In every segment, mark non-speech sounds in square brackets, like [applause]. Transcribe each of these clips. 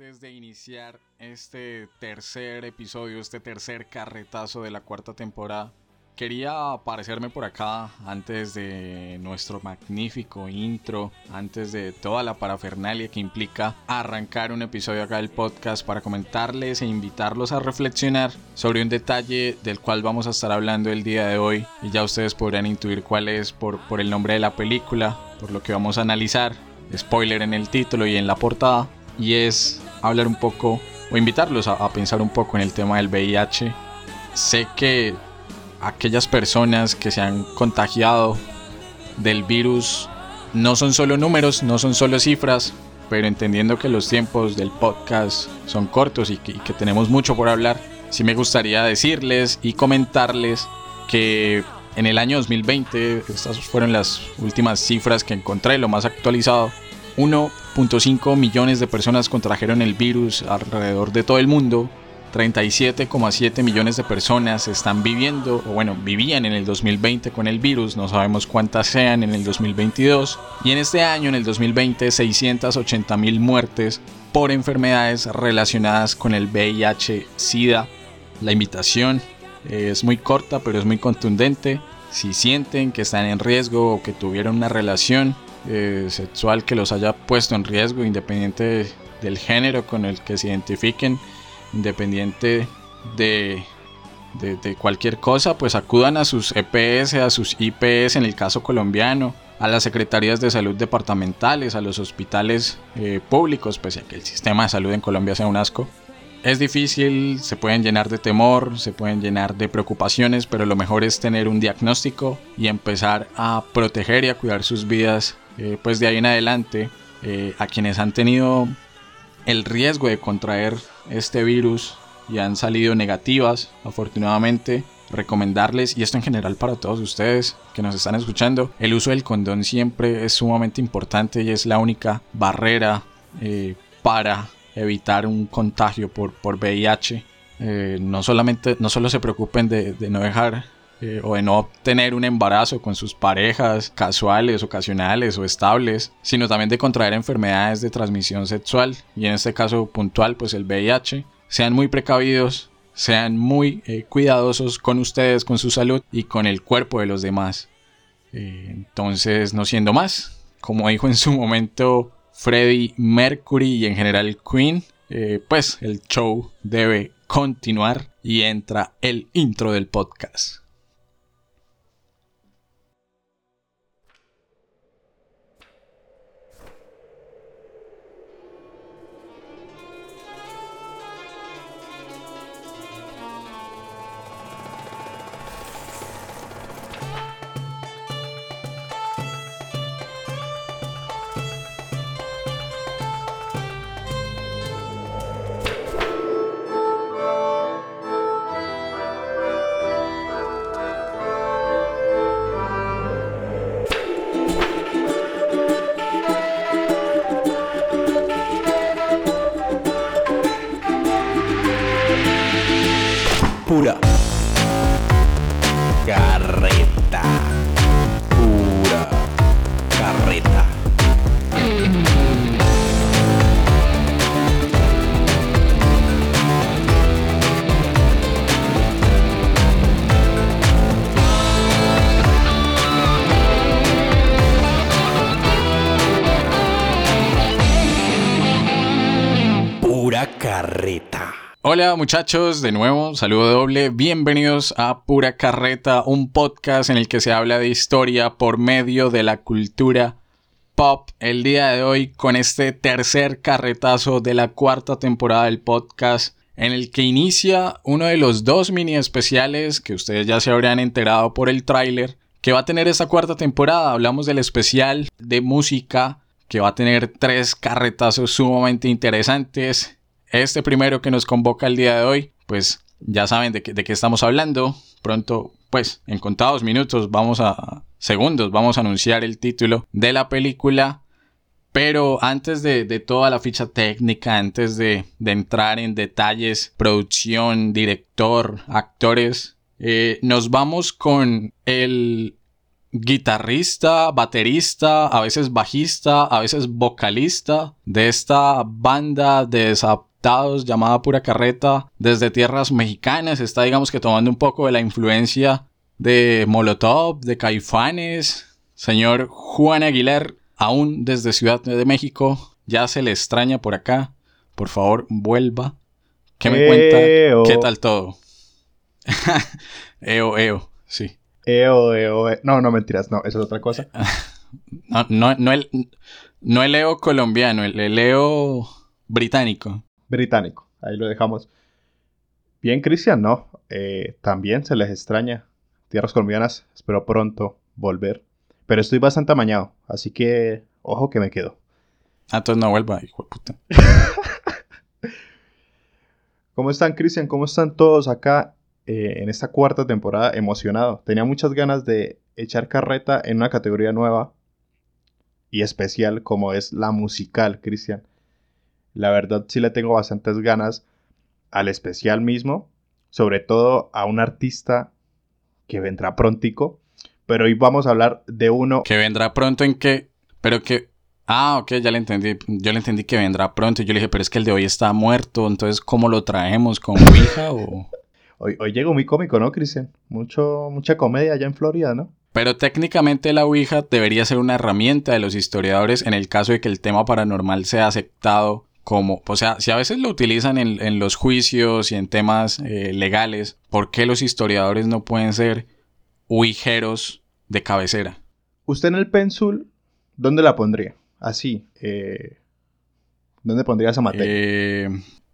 Antes de iniciar este tercer episodio, este tercer carretazo de la cuarta temporada, quería aparecerme por acá antes de nuestro magnífico intro, antes de toda la parafernalia que implica arrancar un episodio acá del podcast para comentarles e invitarlos a reflexionar sobre un detalle del cual vamos a estar hablando el día de hoy y ya ustedes podrán intuir cuál es por, por el nombre de la película, por lo que vamos a analizar, spoiler en el título y en la portada, y es hablar un poco o invitarlos a, a pensar un poco en el tema del VIH. Sé que aquellas personas que se han contagiado del virus no son solo números, no son solo cifras, pero entendiendo que los tiempos del podcast son cortos y que, tenemos mucho por hablar, sí me gustaría decirles y comentarles que en el año 2020, estas fueron las últimas cifras que encontré, lo más actualizado, 1.5 millones de personas contrajeron el virus alrededor de todo el mundo, 37,7 millones de personas están viviendo, o bueno, vivían en el 2020 con el virus, no sabemos cuántas sean en el 2022. Y en este año, en el 2020, 680 mil muertes por enfermedades relacionadas con el VIH-Sida. La invitación es muy corta, pero es muy contundente. Si sienten que están en riesgo o que tuvieron una relación eh, sexual que los haya puesto en riesgo, independiente del género con el que se identifiquen, independiente de, de, de, cualquier cosa, pues acudan a sus EPS, a sus IPS en el caso colombiano, a las secretarías de salud departamentales, a los hospitales eh, públicos, pese a que el sistema de salud en Colombia sea un asco. Es difícil, se pueden llenar de temor, se pueden llenar de preocupaciones, pero lo mejor es tener un diagnóstico y empezar a proteger y a cuidar sus vidas, eh, pues de ahí en adelante, eh, a quienes han tenido el riesgo de contraer este virus y han salido negativas, afortunadamente, recomendarles, y esto en general para todos ustedes que nos están escuchando, el uso del condón siempre es sumamente importante y es la única barrera eh, para evitar un contagio por, por VIH. Eh, no solamente, no solo se preocupen de, de no dejar eh, o de no obtener un embarazo con sus parejas casuales, ocasionales o estables, sino también de contraer enfermedades de transmisión sexual y en este caso puntual pues el VIH. Sean muy precavidos, sean muy eh, cuidadosos con ustedes, con su salud y con el cuerpo de los demás. Eh, entonces, no siendo más, como dijo en su momento Freddie Mercury y en general Queen, pues el show debe continuar y entra el intro del podcast. Hola muchachos, de nuevo, saludo doble, bienvenidos a Pura Carreta, un podcast en el que se habla de historia por medio de la cultura pop. El día de hoy con este tercer carretazo de la cuarta temporada del podcast en el que inicia uno de los dos mini especiales que ustedes ya se habrán enterado por el tráiler que va a tener esta cuarta temporada. Hablamos del especial de música que va a tener tres carretazos sumamente interesantes este primero que nos convoca el día de hoy, pues ya saben de, qué, estamos hablando. Pronto, pues en contados minutos, vamos a segundos, vamos a anunciar el título de la película. Pero antes de, toda la ficha técnica, antes de, entrar en detalles, producción, director, actores, Eh, nos vamos con el guitarrista, baterista, a veces bajista, a veces vocalista de esta banda de llamada Pura Carreta desde tierras mexicanas. Está digamos que tomando un poco de la influencia de Molotov, de Caifanes. Señor Juan Aguilar, aún desde Ciudad de México, ya se le extraña por acá. Por favor, vuelva. ¿Qué me cuenta? Eo. ¿Qué tal todo? [laughs] eo, eo, sí. Eo, eo, e- No, no mentiras, no, eso es otra cosa. [laughs] No, no, no el, no el Leo colombiano, el, el Leo británico. Británico, ahí lo dejamos. Bien, Cristian, no. eh, también se les extraña. Tierras colombianas, espero pronto volver. Pero estoy bastante amañado, así que ojo que me quedo. Ah, entonces no vuelva, hijo de puta. [laughs] ¿Cómo están, Cristian? ¿Cómo están todos acá eh, en esta cuarta temporada? Emocionado. Tenía muchas ganas de echar carreta en una categoría nueva y especial como es la musical, Cristian. La verdad sí le tengo bastantes ganas al especial mismo, sobre todo a un artista que vendrá prontico, pero hoy vamos a hablar de uno Que vendrá pronto en que... Pero que... Ah, ok, ya le entendí. Yo le entendí que vendrá pronto. Y yo le dije, pero es que el de hoy está muerto. Entonces, ¿cómo lo traemos? ¿Con Ouija o...? [laughs] Hoy, hoy llegó muy cómico, ¿no, Cristian? Mucho, mucha comedia allá en Florida, ¿no? Pero técnicamente la Ouija debería ser una herramienta de los historiadores en el caso de que el tema paranormal sea aceptado como, o sea, si a veces lo utilizan en, en los juicios y en temas eh, legales, ¿por qué los historiadores no pueden ser ouijeros de cabecera? Usted en el pensul, ¿dónde la pondría? Así, eh, ¿dónde pondría esa materia? Eh,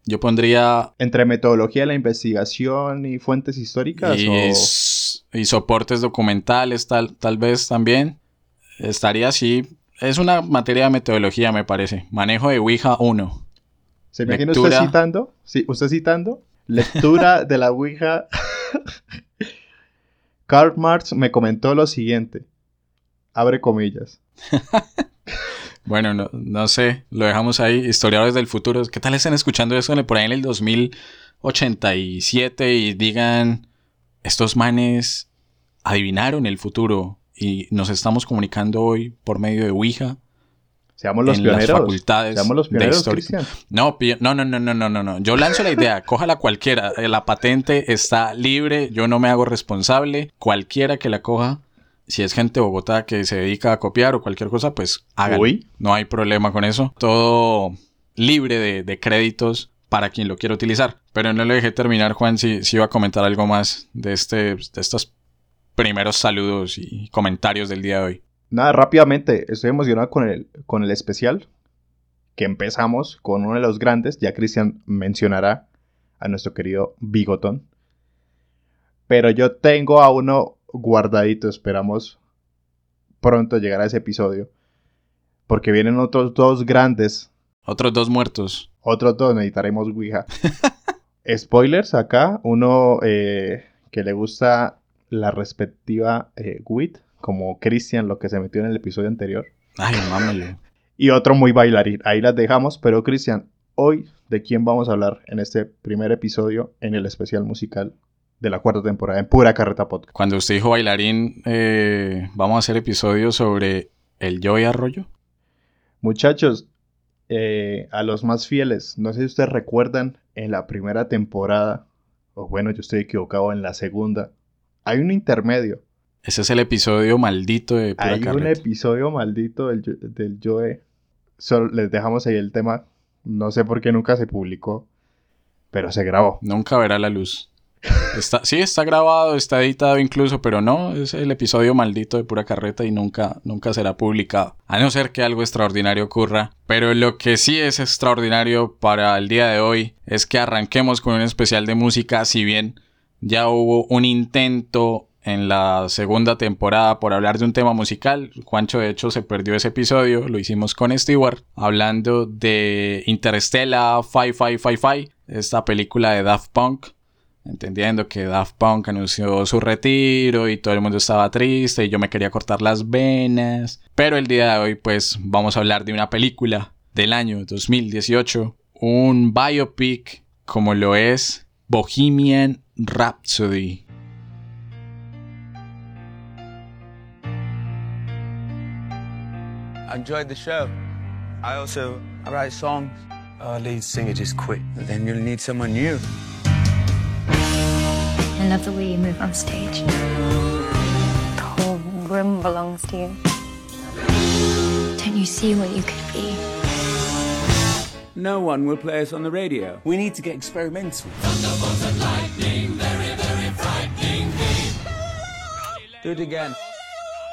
yo pondría ¿Entre metodología de la investigación y fuentes históricas? y, o- y soportes documentales tal, tal vez también. Estaría así. Es una materia de metodología, me parece. Manejo de Ouija 1. ¿Se imagina usted citando? Sí, usted citando. Lectura de la Ouija. Karl Marx me comentó lo siguiente. Abre comillas. [laughs] Bueno, no, no sé, lo dejamos ahí. Historiadores del futuro, ¿qué tal están escuchando eso en el- por ahí en el 2087 y digan, estos manes adivinaron el futuro y nos estamos comunicando hoy por medio de Ouija Seamos los en las facultades Seamos los de pioneros, historia. Cristian. No, no, no, no, no, no, no. Yo lanzo la idea, cójala cualquiera. Eh, La patente está libre, yo no me hago responsable. Cualquiera que la coja, si es gente de Bogotá que se dedica a copiar o cualquier cosa, pues hágalo. Uy. No hay problema con eso. Todo libre de, de créditos para quien lo quiera utilizar. Pero no le dejé terminar, Juan, si, si iba a comentar algo más de, este, de estos primeros saludos y comentarios del día de hoy. Nada, rápidamente, estoy emocionado con el, con el especial que empezamos con uno de los grandes. Ya Cristian mencionará a nuestro querido Bigotón. Pero yo tengo a uno guardadito, esperamos pronto llegar a ese episodio. Porque vienen otros dos grandes. Otros dos muertos. Otros dos necesitaremos Ouija. [laughs] Spoilers acá. Uno eh, que le gusta la respectiva eh, WIT, como Cristian, lo que se metió en el episodio anterior. Ay, mámelo. Y otro muy bailarín. Ahí las dejamos. Pero Cristian, hoy de quién vamos a hablar en este primer episodio en el especial musical de la cuarta temporada en Pura Carreta Podcast. Cuando usted dijo bailarín, eh, vamos a hacer episodios sobre el Joey Arroyo. Muchachos, eh, a los más fieles, no sé si ustedes recuerdan en la primera temporada, o bueno, yo estoy equivocado, en la segunda, hay un intermedio. Ese es el episodio maldito de Pura Hay un episodio maldito del, del Joe. Solo les dejamos ahí el tema. No sé por qué nunca se publicó, pero se grabó. Nunca verá la luz. Está, sí, está grabado, está editado incluso, pero no, es el episodio maldito de Pura Carreta y nunca, nunca será publicado. A no ser que algo extraordinario ocurra. Pero lo que sí es extraordinario para el día de hoy es que arranquemos con un especial de música, si bien ya hubo un intento en la segunda temporada por hablar de un tema musical. Juancho de hecho se perdió ese episodio, lo hicimos con Stewart, hablando de Interstellar 5555, esta película de Daft Punk entendiendo que Daft Punk anunció su retiro y todo el mundo estaba triste y yo me quería cortar las venas. Pero el día de hoy pues vamos a hablar de una película del año 2018, un biopic como lo es Bohemian Rhapsody. I enjoyed the show. I also I write songs. Our lead singer just quit. Then you'll need someone new. I love the way you move on stage. The whole room belongs to you. Don't you see what you could be? No one will play us on the radio. We need to get experimental. Do it again.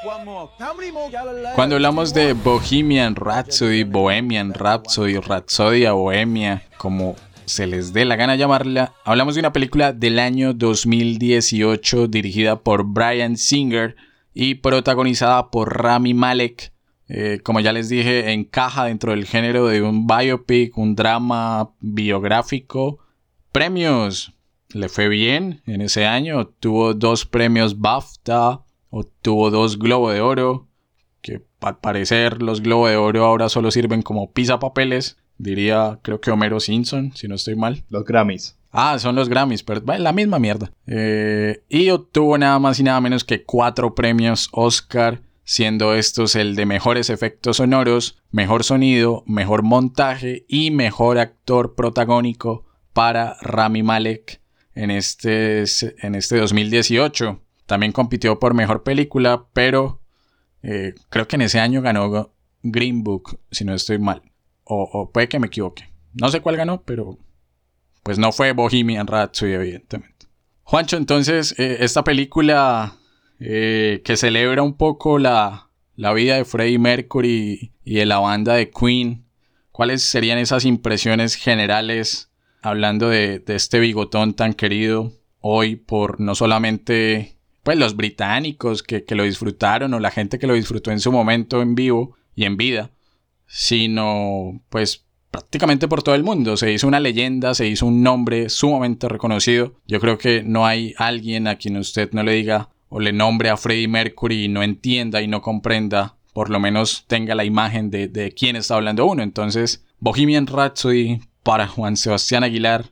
One more. How many more Galileo? Cuando hablamos de Bohemian Rhapsody, Bohemian Rhapsody, Rhapsodia Bohemia, como se les dé la gana llamarla, hablamos de una película del año 2018 dirigida por Brian Singer y protagonizada por Rami Malek. Eh, como ya les dije, encaja dentro del género de un biopic, un drama biográfico. Premios. Le fue bien en ese año. Tuvo dos premios BAFTA. Obtuvo dos Globo de Oro. Que al parecer los Globo de Oro ahora solo sirven como pisa papeles. Diría, creo que Homero Simpson, si no estoy mal. Los Grammys. Ah, son los Grammys, pero bueno, la misma mierda. Eh, y obtuvo nada más y nada menos que cuatro premios Oscar, siendo estos el de mejores efectos sonoros, mejor sonido, mejor montaje y mejor actor protagónico para Rami Malek en este, en este 2018. También compitió por mejor película, pero eh, creo que en ese año ganó Green Book, si no estoy mal. O, puede que me equivoque. No sé cuál ganó, pero pues no fue Bohemian Rhapsody, evidentemente. Juancho, entonces, eh, esta película eh, que celebra un poco la, la vida de Freddie Mercury y de la banda de Queen, ¿cuáles serían esas impresiones generales hablando de, de este bigotón tan querido hoy por no solamente pues, los británicos que, que lo disfrutaron o la gente que lo disfrutó en su momento en vivo y en vida, sino pues prácticamente por todo el mundo. Se hizo una leyenda, se hizo un nombre sumamente reconocido. Yo creo que no hay alguien a quien usted no le diga o le nombre a Freddie Mercury y no entienda y no comprenda, por lo menos tenga la imagen de, de quién está hablando uno. Entonces, Bohemian Rhapsody para Juan Sebastián Aguilar,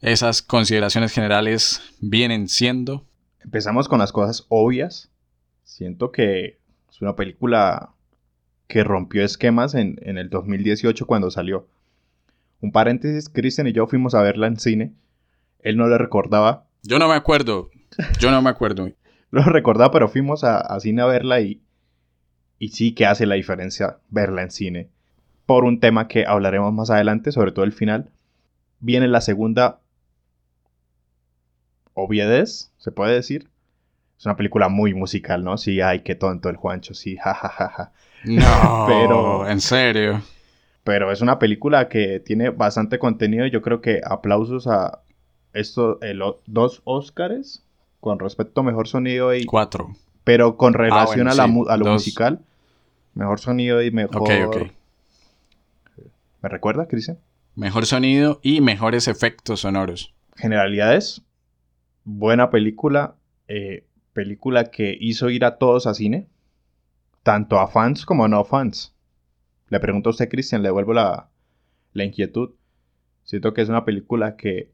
esas consideraciones generales vienen siendo. Empezamos con las cosas obvias. Siento que es una película que rompió esquemas en, en el 2018 cuando salió. Un paréntesis, Christian y yo fuimos a verla en cine. Él no le recordaba. Yo no me acuerdo. Yo no me acuerdo. [laughs] Lo recordaba, pero fuimos a, a cine a verla y, y sí que hace la diferencia verla en cine. Por un tema que hablaremos más adelante, sobre todo el final. Viene la segunda obviedez, se puede decir. Es una película muy musical, ¿no? Sí, ay, qué tonto el Juancho, sí, jajajaja. No, [laughs] Pero- en serio. Pero es una película que tiene bastante contenido. y Yo creo que aplausos a estos o- dos Óscares con respecto a mejor sonido y Cuatro. pero con relación bueno, a, la sí, mu- a lo dos. musical. Mejor sonido y mejor. Ok, ok. ¿Me recuerda, Cristian? Mejor sonido y mejores efectos sonoros. Generalidades. Buena película. eh, película que hizo ir a todos a cine. Tanto a fans como a no fans. Le pregunto a usted, Cristian, le devuelvo la, la inquietud. Siento que es una película que,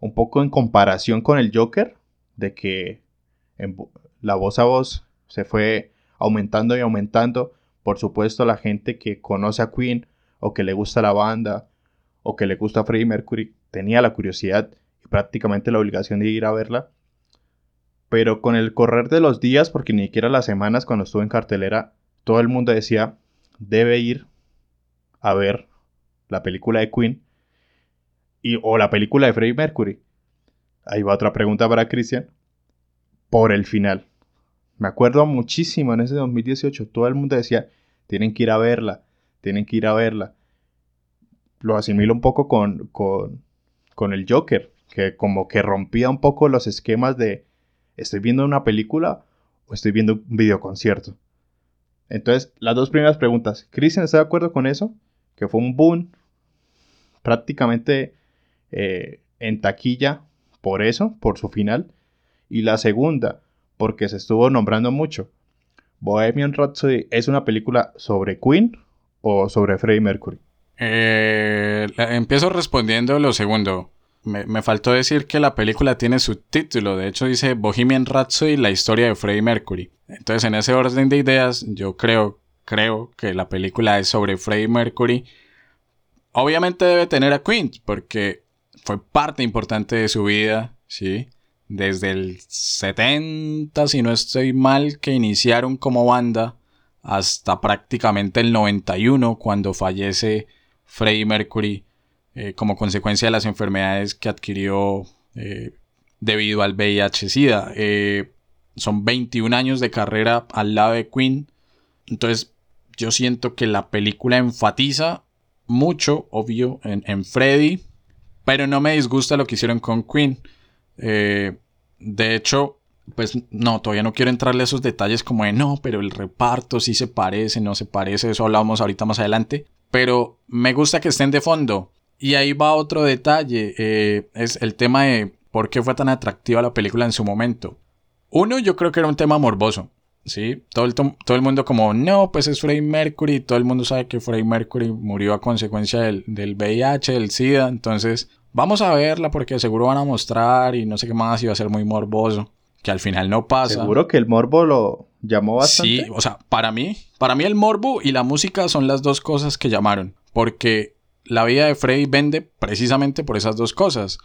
un poco en comparación con el Joker, de que en la voz a voz se fue aumentando y aumentando. Por supuesto, la gente que conoce a Queen o que le gusta la banda o que le gusta Freddie Mercury tenía la curiosidad y prácticamente la obligación de ir a verla. Pero con el correr de los días, porque ni siquiera las semanas cuando estuve en cartelera, todo el mundo decía, debe ir a ver la película de Queen y, o la película de Freddie Mercury. Ahí va otra pregunta para Christian. Por el final. Me acuerdo muchísimo en ese 2018, todo el mundo decía, tienen que ir a verla, tienen que ir a verla. Lo asimilo un poco con, con, con el Joker, que como que rompía un poco los esquemas de, ¿estoy viendo una película o estoy viendo un videoconcierto? Entonces, las dos primeras preguntas. ¿Christian está de acuerdo con eso? Que fue un boom prácticamente eh, en taquilla por eso, por su final. Y la segunda, porque se estuvo nombrando mucho. Bohemian Rhapsody es una película sobre Queen o sobre Freddie Mercury. Eh, empiezo respondiendo lo segundo. Me, me faltó decir que la película tiene subtítulo. De hecho, dice Bohemian Rhapsody, la historia de Freddie Mercury. Entonces, en ese orden de ideas, yo creo creo que la película es sobre Freddie Mercury, obviamente debe tener a Queen, porque fue parte importante de su vida, ¿sí? Desde el 70, si no estoy mal, que iniciaron como banda, hasta prácticamente el 91, cuando fallece Freddie Mercury eh, como consecuencia de las enfermedades que adquirió eh, debido al VIH-Sida. Eh, son 21 años de carrera al lado de Queen. Entonces, yo siento que la película enfatiza mucho, obvio, en, en Freddy, pero no me disgusta lo que hicieron con Queen. Eh, de hecho, pues no, todavía no quiero entrarle a esos detalles como de no, pero el reparto sí se parece, no se parece, eso hablamos ahorita más adelante. Pero me gusta que estén de fondo. Y ahí va otro detalle, eh, es el tema de por qué fue tan atractiva la película en su momento. Uno, yo creo que era un tema morboso. ¿sí? Todo el, todo el mundo como, no, pues es Freddie Mercury, todo el mundo sabe que Freddie Mercury murió a consecuencia del, del VIH, del SIDA, entonces vamos a verla porque seguro van a mostrar y no sé qué más, y va a ser muy morboso, que al final no pasa. Seguro que el morbo lo llamó bastante. Sí, o sea, para mí, para mí el morbo y la música son las dos cosas que llamaron, porque la vida de Freddie vende precisamente por esas dos cosas.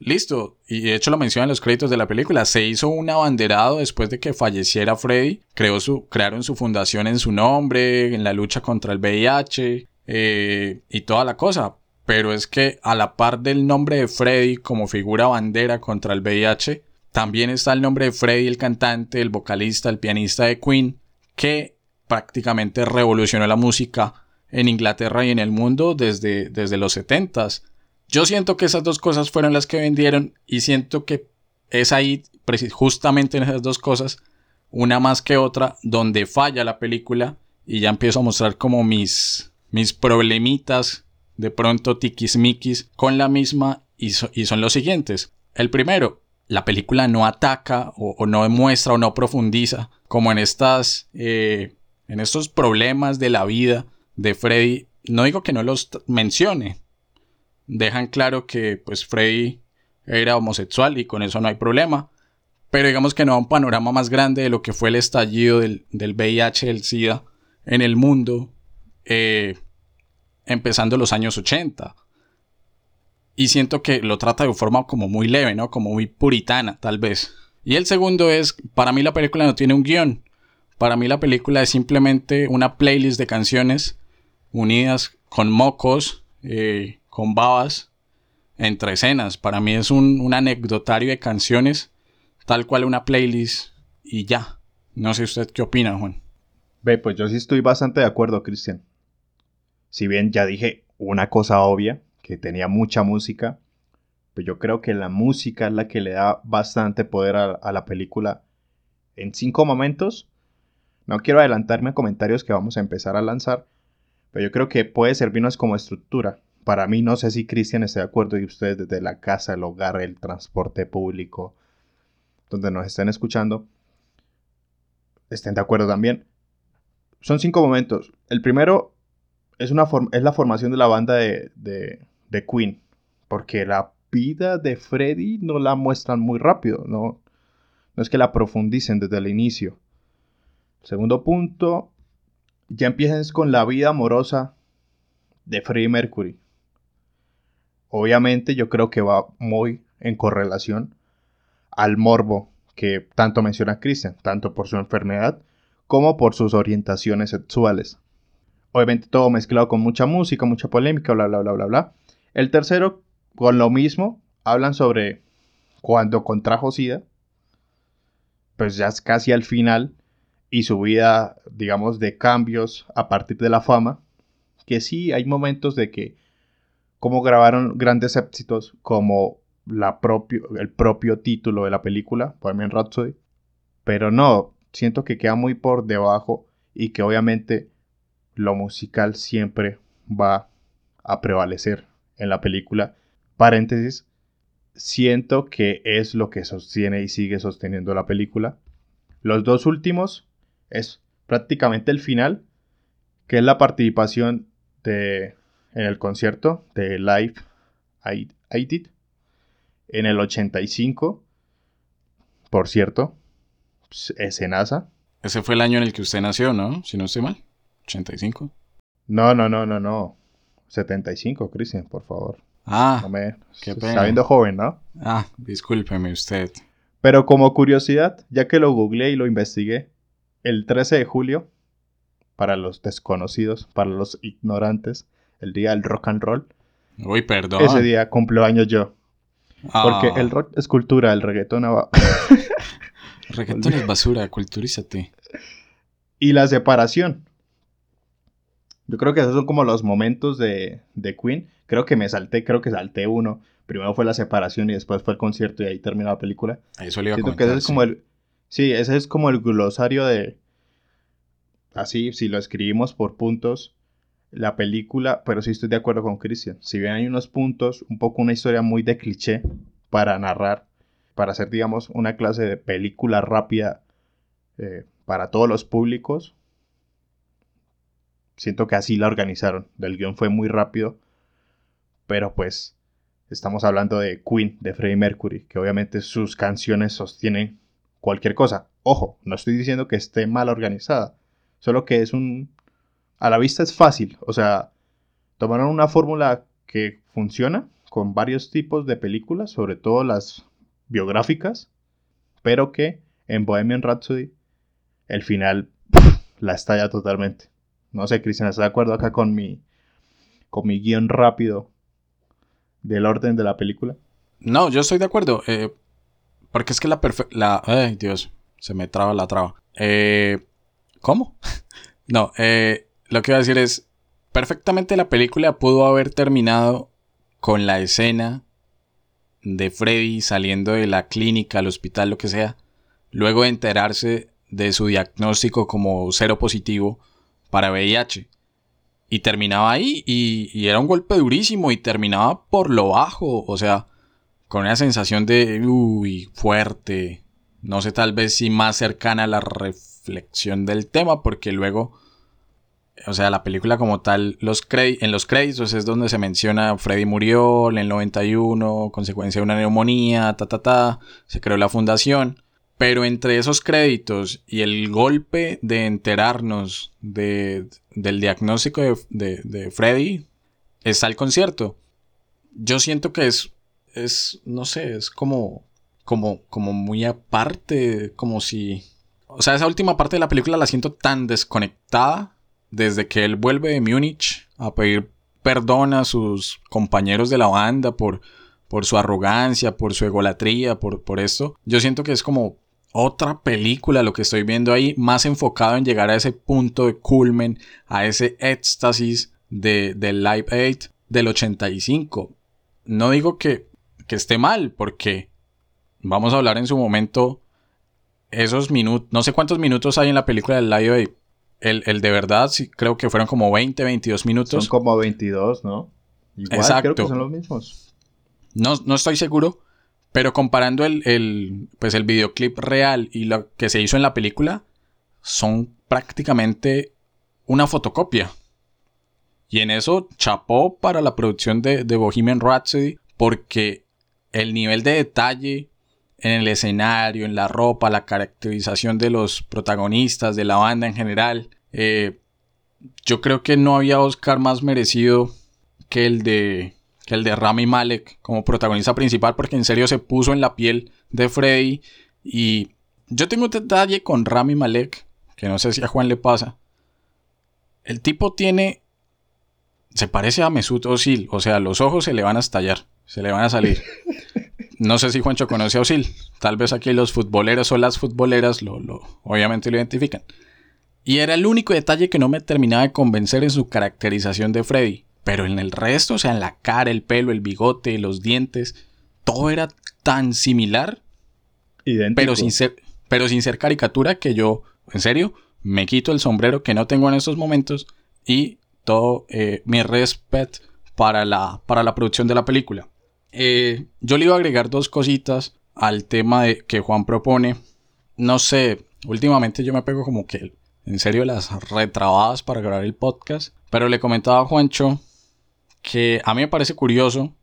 Listo, y de hecho lo menciona en los créditos de la película, se hizo un abanderado después de que falleciera Freddy, creó su, crearon su fundación en su nombre, en la lucha contra el VIH eh, y toda la cosa, pero es que a la par del nombre de Freddy como figura bandera contra el VIH, también está el nombre de Freddy, el cantante, el vocalista, el pianista de Queen, que prácticamente revolucionó la música en Inglaterra y en el mundo desde, desde los 70s. Yo siento que esas dos cosas fueron las que vendieron y siento que es ahí, justamente en esas dos cosas, una más que otra, donde falla la película y ya empiezo a mostrar como mis, mis problemitas, de pronto tiquismiquis, con la misma y, so, y, son los siguientes. El primero, la película no ataca o, no demuestra o no profundiza como en estas, eh, en estos problemas de la vida de Freddy. No digo que no los mencione, dejan claro que pues Freddy era homosexual y con eso no hay problema. Pero digamos que no da un panorama más grande de lo que fue el estallido del, del VIH, el SIDA en el mundo, eh, empezando los años 80. Y siento que lo trata de forma como muy leve, ¿no? Como muy puritana, tal vez. Y el segundo es, para mí la película no tiene un guion. Para mí la película es simplemente una playlist de canciones unidas con mocos, eh, con babas entre escenas. Para mí es un, un, anecdotario de canciones, tal cual una playlist y ya. No sé usted qué opina, Juan. Ve, pues yo sí estoy bastante de acuerdo, Cristian. Si bien ya dije una cosa obvia, que tenía mucha música, pues yo creo que la música es la que le da bastante poder a, la película en cinco momentos. No quiero adelantarme a comentarios que vamos a empezar a lanzar, pero yo creo que puede servirnos como estructura para mí, no sé si Cristian está de acuerdo y ustedes desde la casa, el hogar, el transporte público, donde nos estén escuchando, estén de acuerdo también. Son cinco momentos. El primero es, una es la formación de la banda de, de, de, Queen, porque la vida de Freddy no la muestran muy rápido, no, no es que la profundicen desde el inicio. Segundo punto, ya empiezas con la vida amorosa de Freddie Mercury obviamente yo creo que va muy en correlación al morbo que tanto menciona Christian, tanto por su enfermedad como por sus orientaciones sexuales. Obviamente todo mezclado con mucha música, mucha polémica, bla, bla, bla, bla, bla. El tercero, con lo mismo, hablan sobre cuando contrajo SIDA, pues ya es casi al final, y su vida, digamos, de cambios a partir de la fama, que sí hay momentos de que cómo grabaron grandes éxitos como la propio, el propio título de la película, Bohemian Rhapsody. Pero no, siento que queda muy por debajo y que obviamente lo musical siempre va a prevalecer en la película. Paréntesis, siento que es lo que sostiene y sigue sosteniendo la película. Los dos últimos es prácticamente el final, que es la participación de en el concierto de Live I, Did en el 85. Por cierto, escenaza. Ese fue el año en el que usted nació, ¿no? Si no estoy mal. 85. No, no, no, no, no. 75, Cristian, por favor. Ah, No me... qué pena. Está viendo joven, ¿no? ah, discúlpeme usted. Pero como curiosidad, ya que lo googleé y lo investigué, el 13 de julio, para los desconocidos, para los ignorantes, el día del rock and roll, Uy, perdón. ese día cumplo años yo. Porque Ah, el rock es cultura, el reggaetón ava- [laughs] Reggaetón es basura, culturízate. y la separación. Yo creo que esos son como los momentos de, de Queen. Creo que me salté, creo que salté uno. Primero fue la separación y después fue el concierto y ahí terminó la película. Eso le iba a Siento que comentar. ese es como el. Sí, ese es como el glosario de. Así, si lo escribimos por puntos, la película, pero sí estoy de acuerdo con Christian. Si bien hay unos puntos, un poco una historia muy de cliché para narrar, para hacer, digamos, una clase de película rápida eh, para todos los públicos, siento que así la organizaron. El guion fue muy rápido, pero pues estamos hablando de Queen, de Freddie Mercury, que obviamente sus canciones sostienen cualquier cosa. Ojo, no estoy diciendo que esté mal organizada, solo que es un... A la vista es fácil, o sea, tomaron una fórmula que funciona con varios tipos de películas, sobre todo las biográficas, pero que en Bohemian Rhapsody el final la estalla totalmente. No sé, Cristian, ¿estás de acuerdo acá con mi, con mi guion rápido del orden de la película? No, yo estoy de acuerdo. eh, porque es que la perfecta. La... Ay, Dios. Se me traba la traba. Eh, ¿Cómo? [laughs] no, eh, lo que iba a decir es. Perfectamente la película pudo haber terminado con la escena de Freddy saliendo de la clínica, al hospital, lo que sea. Luego de enterarse de su diagnóstico como cero positivo para VIH. Y terminaba ahí y, era un golpe durísimo y terminaba por lo bajo. O sea, con una sensación de, uy, fuerte. No sé, tal vez sí más cercana a la reflexión del tema, porque luego, o sea, la película como tal, los en los créditos es donde se menciona Freddy murió en el 91, consecuencia de una neumonía, ta, ta, ta, se creó la fundación. Pero entre esos créditos y el golpe de enterarnos de, del diagnóstico de, de, Freddy, está el concierto. Yo siento que es, es no sé, es como, como, como muy aparte, como si... O sea, esa última parte de la película la siento tan desconectada desde que él vuelve de Múnich a pedir perdón a sus compañeros de la banda por, por su arrogancia, por su egolatría, por, por esto. Yo siento que es como otra película lo que estoy viendo ahí, más enfocado en llegar a ese punto de culmen, a ese éxtasis de, del Live Aid del 85. No digo que, que esté mal, porque vamos a hablar en su momento esos minutos, no sé cuántos minutos hay en la película del Live Aid. El, el de verdad, sí, creo que fueron como 20, 22 minutos. Son como 22, ¿no? Igual, Exacto. creo que son los mismos. No, no estoy seguro, pero comparando el, el, pues el videoclip real y lo que se hizo en la película, son prácticamente una fotocopia. Y en eso chapó para la producción de, de Bohemian Rhapsody, porque el nivel de detalle en el escenario, en la ropa, la caracterización de los protagonistas, de la banda en general, eh, yo creo que no había Oscar más merecido que el de que el de Rami Malek como protagonista principal porque en serio se puso en la piel de Freddy. Y yo tengo un detalle con Rami Malek que no sé si a Juan le pasa. El tipo tiene se parece a Mesut Özil o sea los ojos se le van a estallar se le van a salir. [laughs] No sé si Juancho conoce a Özil tal vez aquí los futboleros o las futboleras lo, lo obviamente lo identifican. Y era el único detalle que no me terminaba de convencer en su caracterización de Freddy. Pero en el resto, o sea, en la cara, el pelo, el bigote, los dientes, todo era tan similar, Idéntico. pero sin ser, pero sin ser caricatura que yo, en serio, me quito el sombrero que no tengo en estos momentos y todo eh, mi respeto para la, para la producción de la película. Eh, yo le iba a agregar dos cositas al tema de, que Juan propone. No sé, últimamente yo me pego como que en serio las retrabadas para grabar el podcast. Pero le comentaba a Juancho que a mí me parece curioso,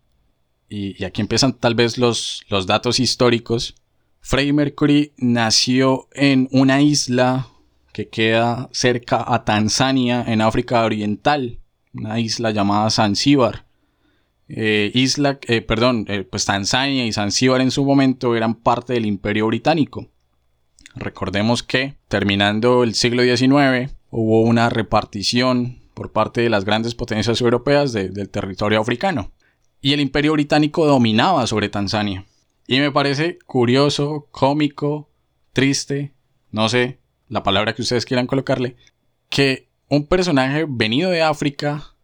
y, aquí empiezan tal vez los, los datos históricos. Freddie Mercury nació en una isla que queda cerca a Tanzania, en África Oriental, una isla llamada Zanzíbar. Eh, isla, eh, perdón, eh, pues Tanzania y Zanzíbar en su momento eran parte del Imperio Británico. Recordemos que, terminando el siglo XIX, hubo una repartición por parte de las grandes potencias europeas de- del territorio africano. Y el Imperio Británico dominaba sobre Tanzania. Y me parece curioso, cómico, triste, no sé, la palabra que ustedes quieran colocarle, que un personaje venido de África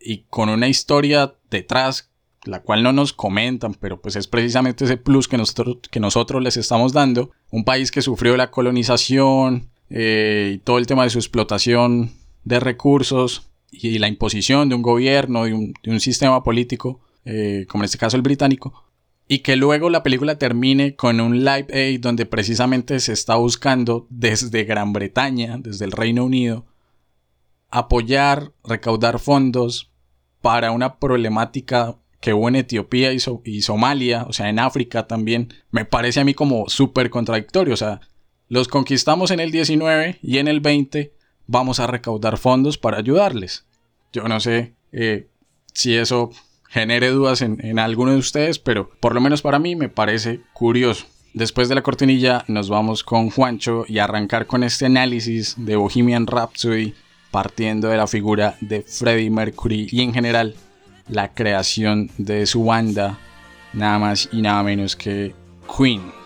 y con una historia detrás, la cual no nos comentan, pero pues es precisamente ese plus que nosotros, que nosotros les estamos dando, un país que sufrió la colonización eh, y todo el tema de su explotación de recursos y la imposición de un gobierno, de un, de un sistema político, eh, como en este caso el británico, y que luego la película termine con un live aid donde precisamente se está buscando desde Gran Bretaña, desde el Reino Unido, apoyar, recaudar fondos para una problemática que hubo en Etiopía y, y Somalia, o sea, en África también, me parece a mí como súper contradictorio. O sea, los conquistamos en el 19 y en el 20 vamos a recaudar fondos para ayudarles. Yo no sé eh, si eso genere dudas en, en alguno de ustedes, pero por lo menos para mí me parece curioso. Después de la cortinilla nos vamos con Juancho y arrancar con este análisis de Bohemian Rhapsody partiendo de la figura de Freddie Mercury y en general la creación de su banda nada más y nada menos que Queen.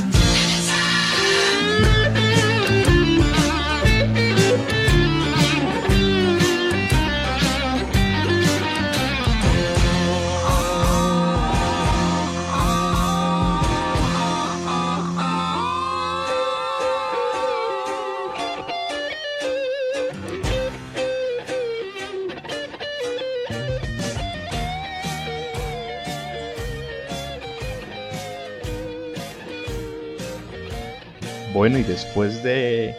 Bueno, y después de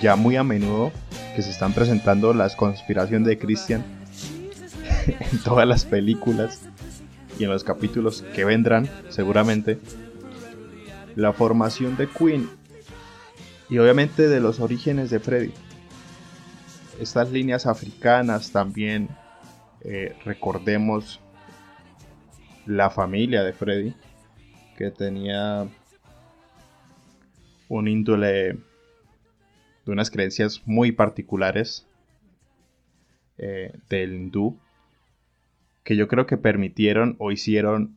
ya muy a menudo que se están presentando las conspiraciones de Christian [laughs] en todas las películas y en los capítulos que vendrán, seguramente, la formación de Queen y obviamente de los orígenes de Freddy. Estas líneas africanas también, eh, recordemos la familia de Freddy, que tenía un índole de unas creencias muy particulares eh, del hindú que yo creo que permitieron o hicieron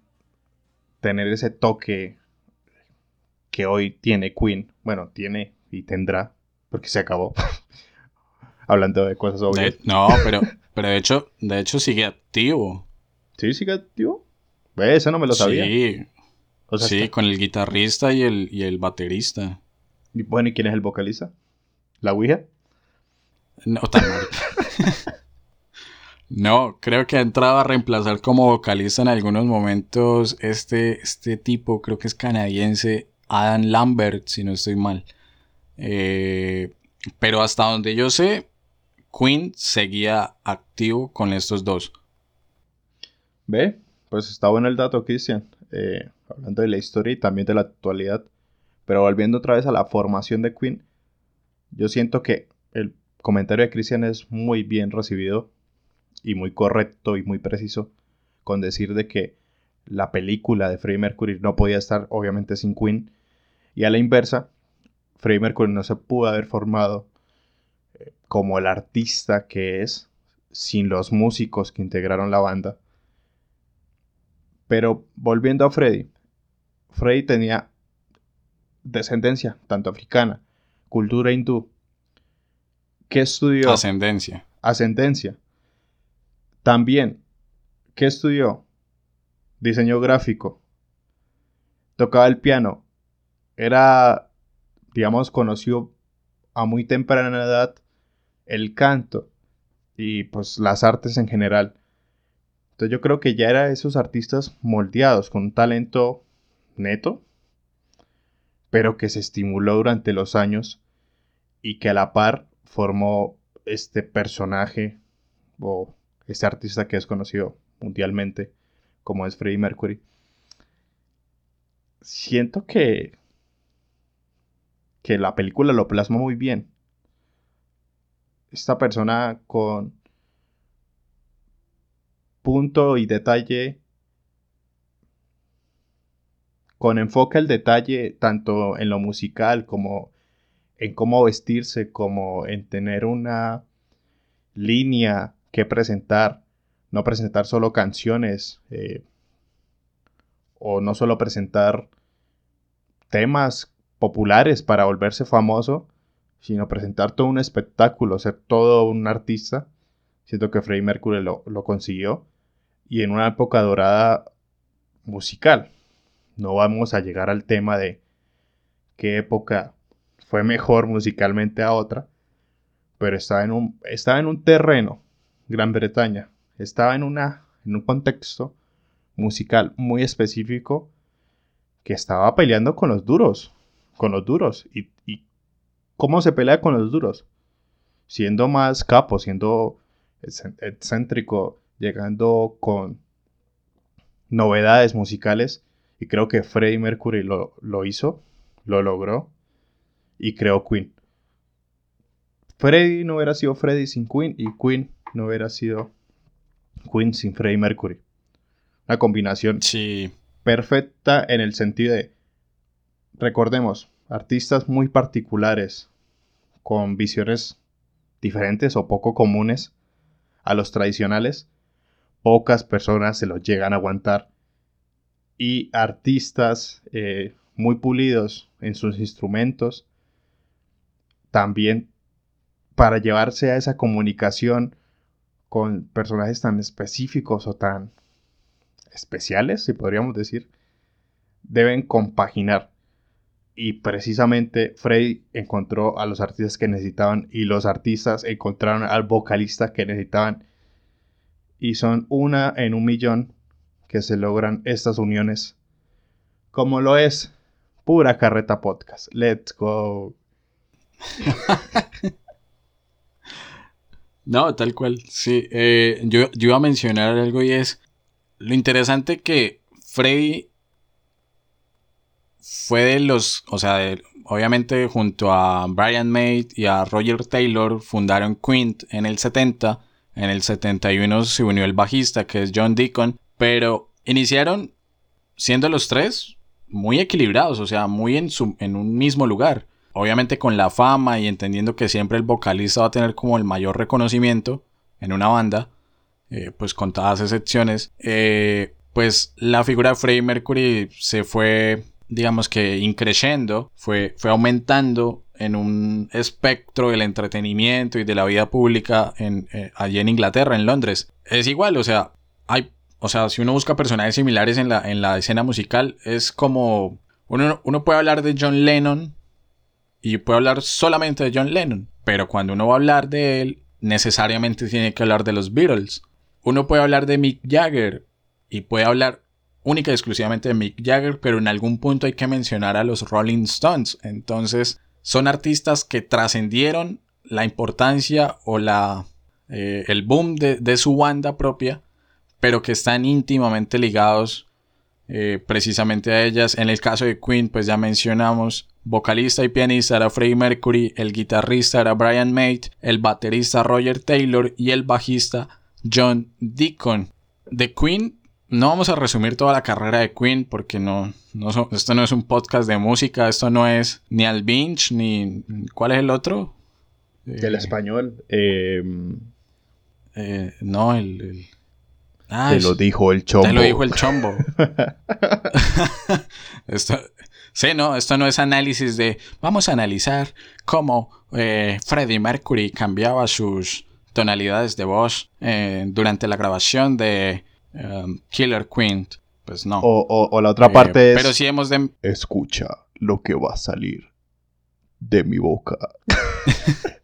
tener ese toque que hoy tiene Queen. Bueno, tiene y tendrá, porque se acabó. [laughs] Hablando de cosas obvias. De- no, pero, pero de hecho, de hecho sigue activo. Sí, sí, tío. Ve, Eso no me lo sabía. Sí, O sea, sí, está- con el guitarrista y el, y el baterista. Y Bueno, ¿y quién es el vocalista? ¿La Ouija? No, tan. [laughs] No, creo que ha entrado a reemplazar como vocalista en algunos momentos este, este tipo, creo que es canadiense, Adam Lambert, si no estoy mal. Eh, pero hasta donde yo sé, Queen seguía activo con estos dos. Ve, pues está bueno el dato, Cristian. Eh, hablando de la historia y también de la actualidad. Pero volviendo otra vez a la formación de Queen, yo siento que el comentario de Cristian es muy bien recibido y muy correcto y muy preciso con decir de que la película de Freddie Mercury no podía estar obviamente sin Queen. Y a la inversa, Freddie Mercury no se pudo haber formado eh, como el artista que es sin los músicos que integraron la banda. Pero volviendo a Freddy, Freddy tenía descendencia, tanto africana, cultura hindú. ¿Qué estudió? Ascendencia. Ascendencia. También ¿Qué estudió? Diseño gráfico. Tocaba el piano. Era, digamos, conocido a muy temprana edad el canto y pues las artes en general. Entonces yo creo que ya era esos artistas moldeados con un talento neto, pero que se estimuló durante los años y que a la par formó este personaje o este artista que es conocido mundialmente como es Freddie Mercury. Siento que que la película lo plasma muy bien. Esta persona con punto y detalle, con enfoque al detalle tanto en lo musical como en cómo vestirse, como en tener una línea que presentar, no presentar solo canciones eh, o no solo presentar temas populares para volverse famoso, sino presentar todo un espectáculo, ser todo un artista. Siento que Freddie Mercury lo, lo consiguió y en una época dorada musical. No vamos a llegar al tema de qué época fue mejor musicalmente a otra, pero estaba en un, estaba en un terreno, Gran Bretaña, estaba en, una, en un contexto musical muy específico que estaba peleando con los duros, con los duros. ¿Y, y cómo se pelea con los duros? Siendo más capo, siendo excéntrico, llegando con novedades musicales. Y creo que Freddie Mercury lo, lo hizo, lo logró y creó Queen. Freddie no hubiera sido Freddie sin Queen y Queen no hubiera sido Queen sin Freddie Mercury. Una combinación Sí. perfecta en el sentido de, recordemos, artistas muy particulares, con visiones diferentes o poco comunes a los tradicionales, pocas personas se los llegan a aguantar. Y artistas eh, muy pulidos en sus instrumentos, también para llevarse a esa comunicación con personajes tan específicos o tan especiales, si podríamos decir, deben compaginar. Y precisamente Frey encontró a los artistas que necesitaban y los artistas encontraron al vocalista que necesitaban. Y son una en un millón que se logran estas uniones. Como lo es Pura Carreta Podcast. Let's go. [laughs] No, tal cual, sí. Eh, yo, yo iba a mencionar algo y es lo interesante que Freddy fue de los, o sea, obviamente junto a Brian May y a Roger Taylor fundaron Queen en el 70. En el 71 se unió el bajista que es John Deacon, pero iniciaron siendo los tres muy equilibrados, o sea, muy en, su, en un mismo lugar. Obviamente con la fama y entendiendo que siempre el vocalista va a tener como el mayor reconocimiento en una banda, eh, pues con todas excepciones, eh, pues la figura de Freddie Mercury se fue, digamos que increciendo, fue, fue aumentando en un espectro del entretenimiento y de la vida pública eh, allí en Inglaterra, en Londres. Es igual, o sea, hay, o sea, si uno busca personajes similares en la, en la escena musical, es como, uno, uno puede hablar de John Lennon y puede hablar solamente de John Lennon, pero cuando uno va a hablar de él, necesariamente tiene que hablar de los Beatles. Uno puede hablar de Mick Jagger y puede hablar única y exclusivamente de Mick Jagger, pero en algún punto hay que mencionar a los Rolling Stones. Entonces, son artistas que trascendieron la importancia o la, eh, el boom de, de su banda propia, pero que están íntimamente ligados eh, precisamente a ellas. En el caso de Queen, pues ya mencionamos, vocalista y pianista era Freddie Mercury, el guitarrista era Brian May, el baterista Roger Taylor y el bajista John Deacon. De Queen, no vamos a resumir toda la carrera de Queen porque no, no so- esto no es un podcast de música, esto no es ni Al Binch ni... ¿Cuál es el otro? Del Eh, español. eh, eh, no, el... el- Ah, te lo dijo el chombo. Te lo dijo el chombo. [laughs] [laughs] esto, sí, no, esto no es análisis de. Vamos a analizar cómo eh, Freddie Mercury cambiaba sus tonalidades de voz eh, durante la grabación de um, Killer Queen, pues no. O, o- o la otra Eh, parte es... Pero sí hemos de... Escucha lo que va a salir de mi boca. [laughs]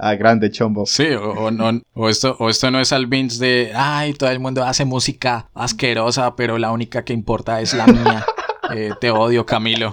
ah, grande chombo. Sí, o, o no, o esto, o esto no es al Vince de, ay, todo el mundo hace música asquerosa, pero la única que importa es la mía. [laughs] Eh, te odio, Camilo.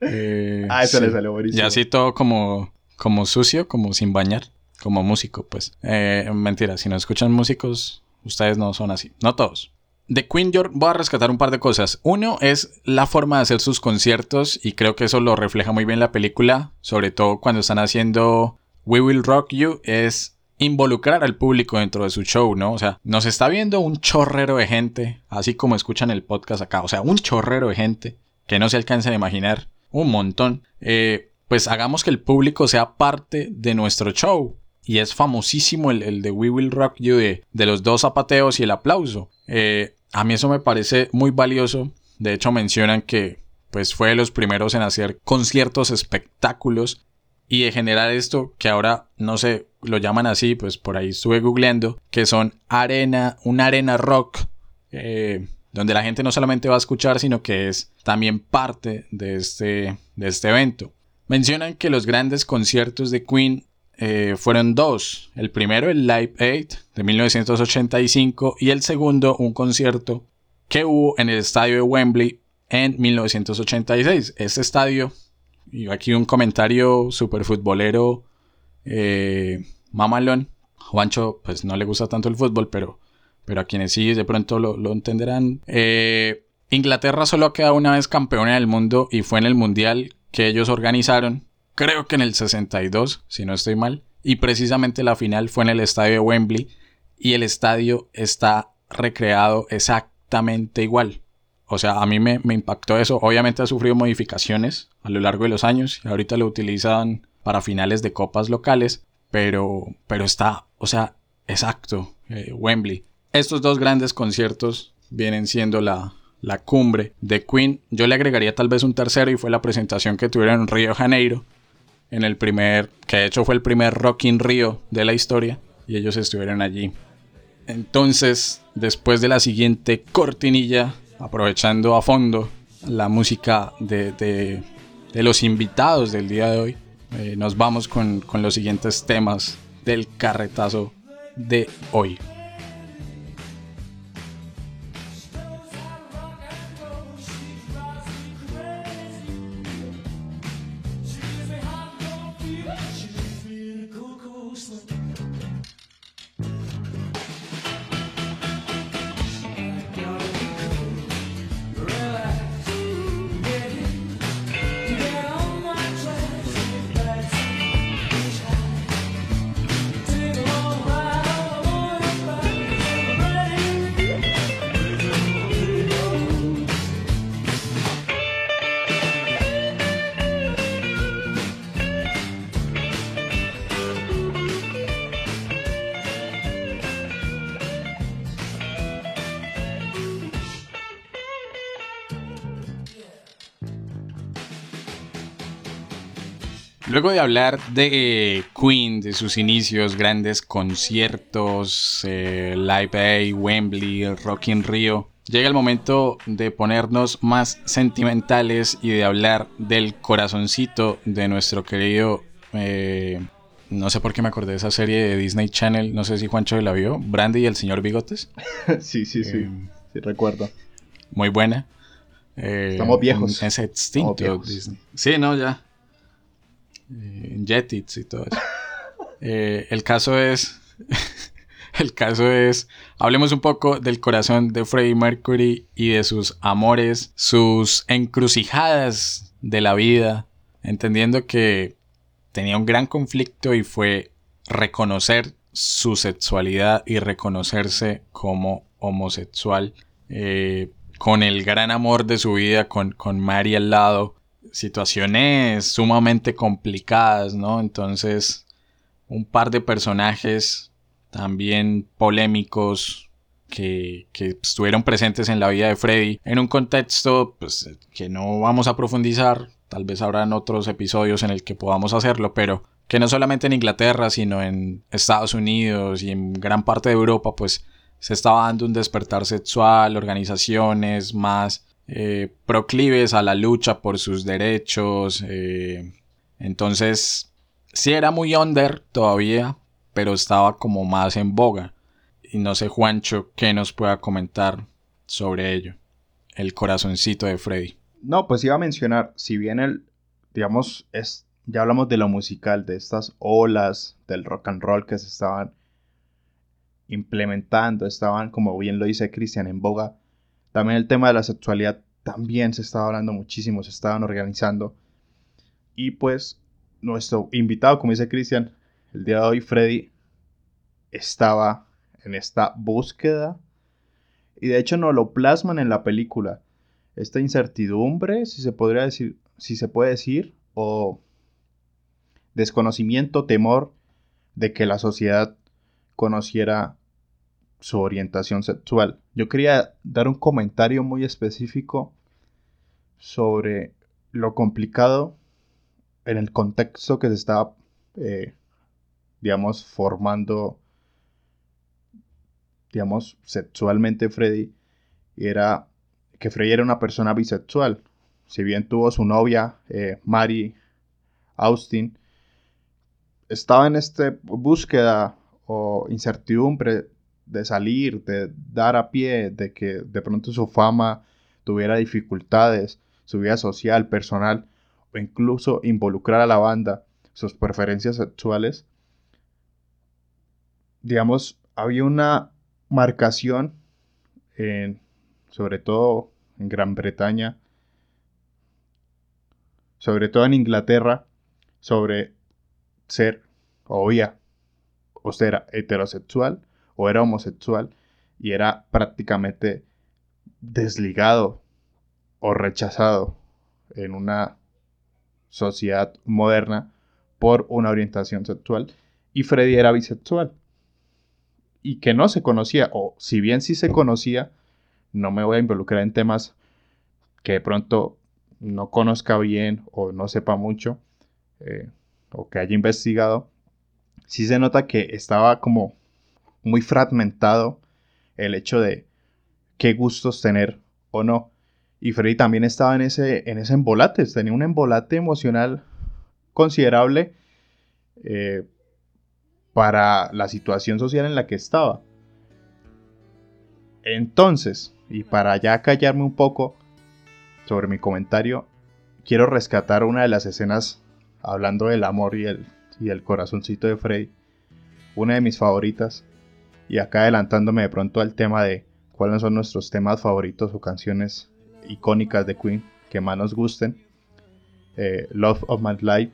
Eh, Ah, eso sí. le salió buenísimo. Y así todo como, como sucio, como sin bañar, como músico, pues. Eh, mentira, si no escuchan músicos, ustedes no son así. No todos. De Queen York voy a rescatar un par de cosas. Uno es la forma de hacer sus conciertos y creo que eso lo refleja muy bien la película, sobre todo cuando están haciendo We Will Rock You, es involucrar al público dentro de su show, ¿no? O sea, nos está viendo un chorrero de gente, así como escuchan el podcast acá, o sea, un chorrero de gente que no se alcanza a imaginar, un montón. Eh, pues hagamos que el público sea parte de nuestro show. Y es famosísimo el, el de We Will Rock You de, de los dos zapateos y el aplauso. Eh, a mí eso me parece muy valioso. De hecho mencionan que pues fue de los primeros en hacer conciertos espectáculos y de generar esto que ahora no sé, lo llaman así, pues por ahí estuve googleando, que son arena, una arena rock, eh, donde la gente no solamente va a escuchar, sino que es también parte de este, de este evento. Mencionan que los grandes conciertos de Queen eh, fueron dos. El primero, el Live Aid de 1985, y el segundo, un concierto que hubo en el estadio de Wembley en 1986. Este estadio, y aquí un comentario super futbolero, eh, mamalón. Juancho, pues no le gusta tanto el fútbol, pero, pero a quienes sí de pronto lo, lo entenderán. Eh, Inglaterra solo ha quedado una vez campeona del mundo y fue en el mundial que ellos organizaron, creo que en el 62, si no estoy mal, y precisamente la final fue en el estadio de Wembley y el estadio está recreado exactamente igual. O sea, a mí me, impactó eso. Obviamente ha sufrido modificaciones a lo largo de los años y ahorita lo utilizan para finales de copas locales, pero, pero está, o sea, exacto, eh, Wembley. Estos dos grandes conciertos vienen siendo la, la cumbre de Queen. Yo le agregaría tal vez un tercero y fue la presentación que tuvieron en Río Janeiro. En el primer, que de hecho fue el primer Rock in Rio de la historia. Y ellos estuvieron allí. Entonces, después de la siguiente cortinilla, aprovechando a fondo la música de, de- los invitados del día de hoy, eh, nos vamos con, con los siguientes temas del carretazo de hoy. Luego de hablar de Queen, de sus inicios, grandes conciertos, eh, Live Aid, Wembley, Rock in Rio, llega el momento de ponernos más sentimentales y de hablar del corazoncito de nuestro querido... eh, no sé por qué me acordé de esa serie de Disney Channel, no sé si Juancho la vio, Brandy y el señor Bigotes. [laughs] sí, sí, sí. Eh, Sí, recuerdo. muy buena. Eh, Estamos viejos. Es extinto viejos. Disney. Sí, no, ya. Eh, Jetix y todo eso. [laughs] Eh, el caso es. [laughs] el caso es. Hablemos un poco del corazón de Freddie Mercury y de sus amores, sus encrucijadas de la vida, entendiendo que tenía un gran conflicto y fue reconocer su sexualidad y reconocerse como homosexual eh, con el gran amor de su vida, con, con Mary al lado, situaciones sumamente complicadas, ¿no? Entonces, un par de personajes también polémicos que, que estuvieron presentes en la vida de Freddy en un contexto pues, que no vamos a profundizar, tal vez habrán otros episodios en el que podamos hacerlo, pero, que no solamente en Inglaterra, sino en Estados Unidos y en gran parte de Europa, pues se estaba dando un despertar sexual, organizaciones más eh, proclives a la lucha por sus derechos. eh, entonces, sí era muy under todavía, pero estaba como más en boga. Y no sé, Juancho, qué nos pueda comentar sobre ello. El corazoncito de Freddy. No, pues iba a mencionar, si bien el, digamos, es, ya hablamos de lo musical, de estas olas del rock and roll que se estaban implementando, estaban, como bien lo dice Cristian, en boga. También el tema de la sexualidad también se estaba hablando muchísimo, se estaban organizando. Y pues nuestro invitado, como dice Cristian, el día de hoy, Freddy, estaba en esta búsqueda. Y de hecho nos lo plasman en la película. Esta incertidumbre, si se podría decir, si se puede decir, o desconocimiento, temor de que la sociedad conociera su orientación sexual. Yo quería dar un comentario muy específico sobre lo complicado en el contexto que se estaba, eh, digamos, formando, digamos, sexualmente Freddy. Era que Freddy era una persona bisexual. Si bien tuvo su novia, eh, Mary Austin, estaba en esta búsqueda o incertidumbre de salir, de dar a pie, de que de pronto su fama tuviera dificultades, su vida social, personal, o incluso involucrar a la banda, sus preferencias sexuales, digamos, había una marcación, en, sobre todo en Gran Bretaña, sobre todo en Inglaterra, sobre ser o o era heterosexual o era homosexual y era prácticamente desligado o rechazado en una sociedad moderna por una orientación sexual y Freddy era bisexual. Y que no se conocía o si bien sí se conocía no me voy a involucrar en temas que de pronto no conozca bien o no sepa mucho eh, o que haya investigado sí se nota que estaba como muy fragmentado el hecho de qué gustos tener o no. Y Freddy también estaba en ese, en ese embolate, tenía un embolate emocional considerable eh, para la situación social en la que estaba. Entonces, y para ya callarme un poco sobre mi comentario, quiero rescatar una de las escenas hablando del amor y el, y el corazoncito de Freddy, una de mis favoritas, y acá adelantándome de pronto al tema de cuáles son nuestros temas favoritos o canciones icónicas de Queen que más nos gusten. Eh, Love of My Life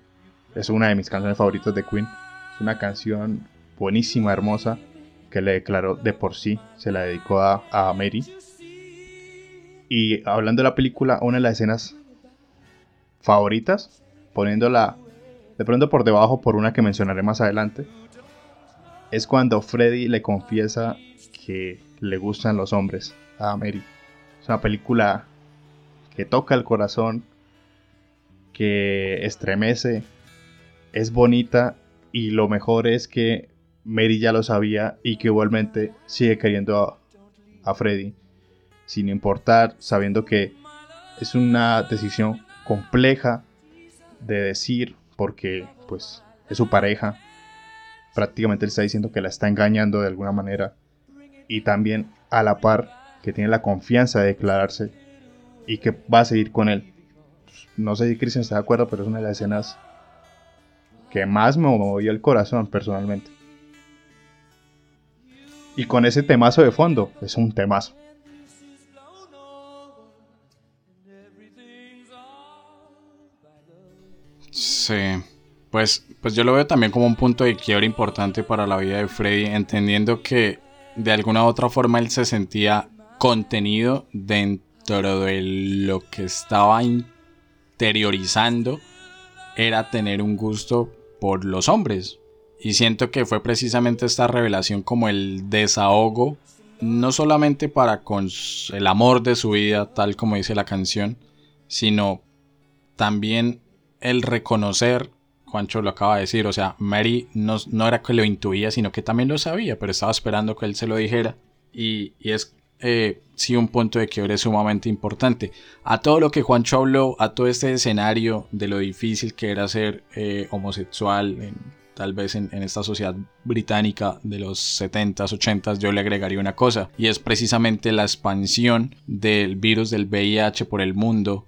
es una de mis canciones favoritas de Queen. Es una canción buenísima, hermosa, que le declaró de por sí, se la dedicó a, a Mary. Y hablando de la película, una de las escenas favoritas, poniéndola de pronto por debajo por una que mencionaré más adelante, es cuando Freddy le confiesa que le gustan los hombres a Mary. Es una película que toca el corazón, que estremece, es bonita y lo mejor es que Mary ya lo sabía y que igualmente sigue queriendo a, a Freddy, sin importar, sabiendo que es una decisión compleja de decir porque pues es su pareja. Prácticamente le está diciendo que la está engañando de alguna manera. Y también a la par que tiene la confianza de declararse y que va a seguir con él. No sé si Christian está de acuerdo, pero es una de las escenas que más me movió el corazón personalmente. Y con ese temazo de fondo, es un temazo. Sí, pues, pues yo lo veo también como un punto de quiebre importante para la vida de Freddy, entendiendo que de alguna u otra forma él se sentía contenido dentro de lo que estaba interiorizando, era tener un gusto por los hombres. Y siento que fue precisamente esta revelación como el desahogo, no solamente para con el amor de su vida, tal como dice la canción, sino también el reconocer Juancho lo acaba de decir, o sea, Mary no, no era que lo intuía, sino que también lo sabía, pero estaba esperando que él se lo dijera. Y, y es eh, sí un punto de quiebre sumamente importante. A todo lo que Juancho habló, a todo este escenario de lo difícil que era ser eh, homosexual, en- tal vez en, en esta sociedad británica de los 70s, 80s, yo le agregaría una cosa, y es precisamente la expansión del virus del VIH por el mundo.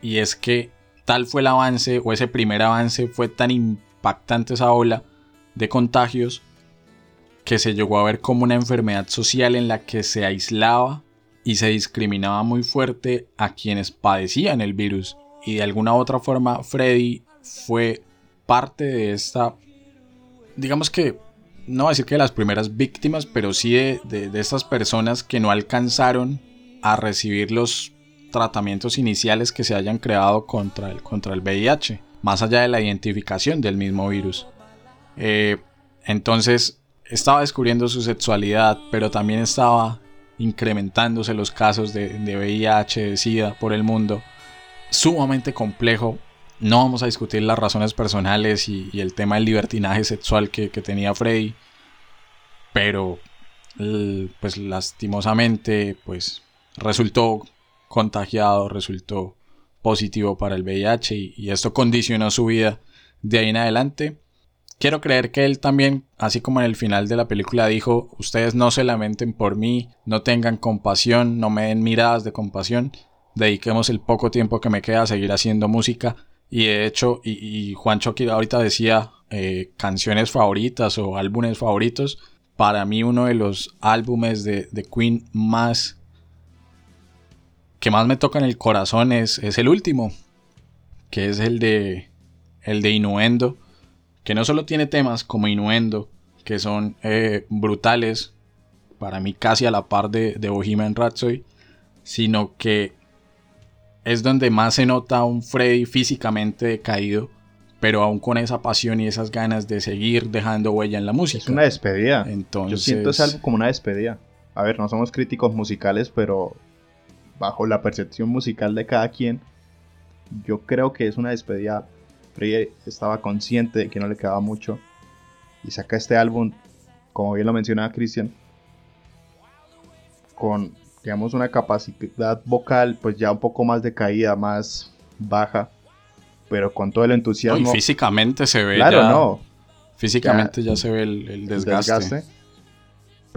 Y es que tal fue el avance, o ese primer avance fue tan impactante esa ola de contagios, que se llegó a ver como una enfermedad social en la que se aislaba y se discriminaba muy fuerte a quienes padecían el virus. Y de alguna u otra forma, Freddy fue parte de esta, digamos que, no voy a decir que de las primeras víctimas, pero sí de, de- de estas personas que no alcanzaron a recibir los tratamientos iniciales que se hayan creado contra el, contra el VIH, más allá de la identificación del mismo virus. Eh, entonces estaba descubriendo su sexualidad, pero también estaba incrementándose los casos de, de VIH, de SIDA por el mundo. Sumamente complejo. No vamos a discutir las razones personales y, el tema del libertinaje sexual que, que tenía Freddy. Pero, pues lastimosamente, pues resultó contagiado, resultó positivo para el VIH y, esto condicionó su vida de ahí en adelante. Quiero creer que él también, así como en el final de la película dijo, ustedes no se lamenten por mí, no tengan compasión, no me den miradas de compasión, dediquemos el poco tiempo que me queda a seguir haciendo música. Y de hecho, y, y Juancho aquí ahorita decía eh, canciones favoritas o álbumes favoritos. Para mí uno de los álbumes de, de Queen más que más me toca en el corazón es, es el último, que es el de el de Innuendo, que no solo tiene temas como Innuendo, que son eh, brutales, para mí casi a la par de, de Bohemian Rhapsody, sino que es donde más se nota a un Freddy físicamente decaído, pero aún con esa pasión y esas ganas de seguir dejando huella en la música. Es una despedida. Entonces, Yo siento ese álbum como una despedida. A ver, no somos críticos musicales, pero bajo la percepción musical de cada quien, yo creo que es una despedida. Freddy estaba consciente de que no le quedaba mucho y saca este álbum, como bien lo mencionaba Cristian, con, digamos, una capacidad vocal, pues ya un poco más decaída, más baja, pero con todo el no, y entusiasmo. físicamente se ve claro, ya- no. Físicamente ya, se ve el, el el desgaste.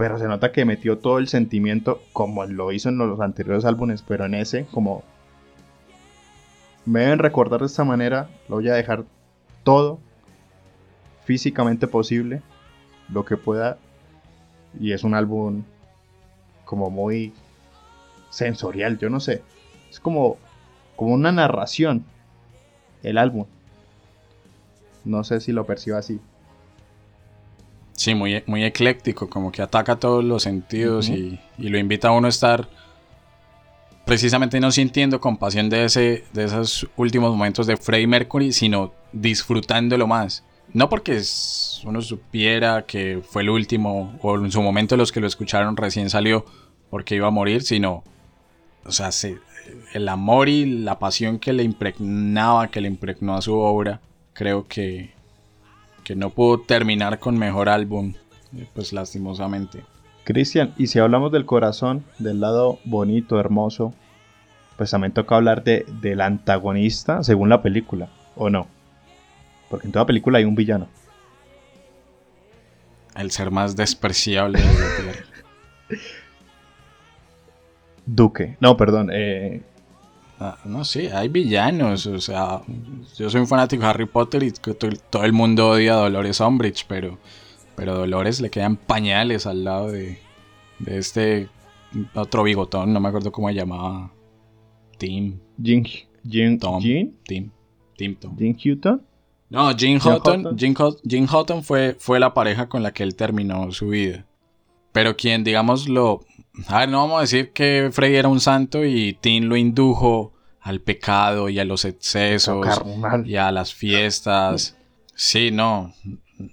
Pero se nota que metió todo el sentimiento como lo hizo en los anteriores álbumes, pero en ese como me deben recordar de esta manera, lo voy a dejar todo físicamente posible, lo que pueda y es un álbum como muy sensorial, yo no sé. Es como como una narración el álbum. No sé si lo percibo así. Sí, muy, muy ecléctico, como que ataca todos los sentidos y, y lo invita a uno a estar precisamente no sintiendo compasión de, ese, de esos últimos momentos de Freddie Mercury, sino disfrutándolo más. No porque uno supiera que fue el último, o en su momento los que lo escucharon recién salió porque iba a morir, sino, o sea, se- el amor y la pasión que le impregnaba, que le impregnó a su obra, creo que, que no pudo terminar con mejor álbum, eh, pues lastimosamente. Cristian, y si hablamos del corazón, del lado bonito, hermoso, pues también toca hablar de, del antagonista según la película, ¿o no? Porque en toda película hay un villano. El ser más despreciable de la tierra. [laughs] Duque. No, perdón. eh, no, sí, hay villanos. O sea, yo soy un fanático de Harry Potter y todo el mundo odia a Dolores Umbridge, pero, pero Dolores le quedan pañales al lado de, de este otro bigotón, no me acuerdo cómo se llamaba. Tim, Jim, Jim, Tom, Jim, Tim, Tim Tom. Jim Houghton. No, Jim Houghton. Jim, Houghton fue, fue la pareja con la que él terminó su vida. Pero quien, digamos, lo... A ver, no vamos a decir que Freddy era un santo y Tim lo indujo al pecado y a los excesos y a las fiestas. Sí, no.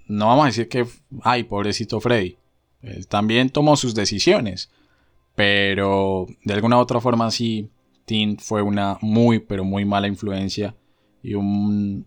No vamos a decir que... Ay, pobrecito Freddy. Él también tomó sus decisiones. Pero de alguna u otra forma sí, Tim fue una muy, pero muy mala influencia y un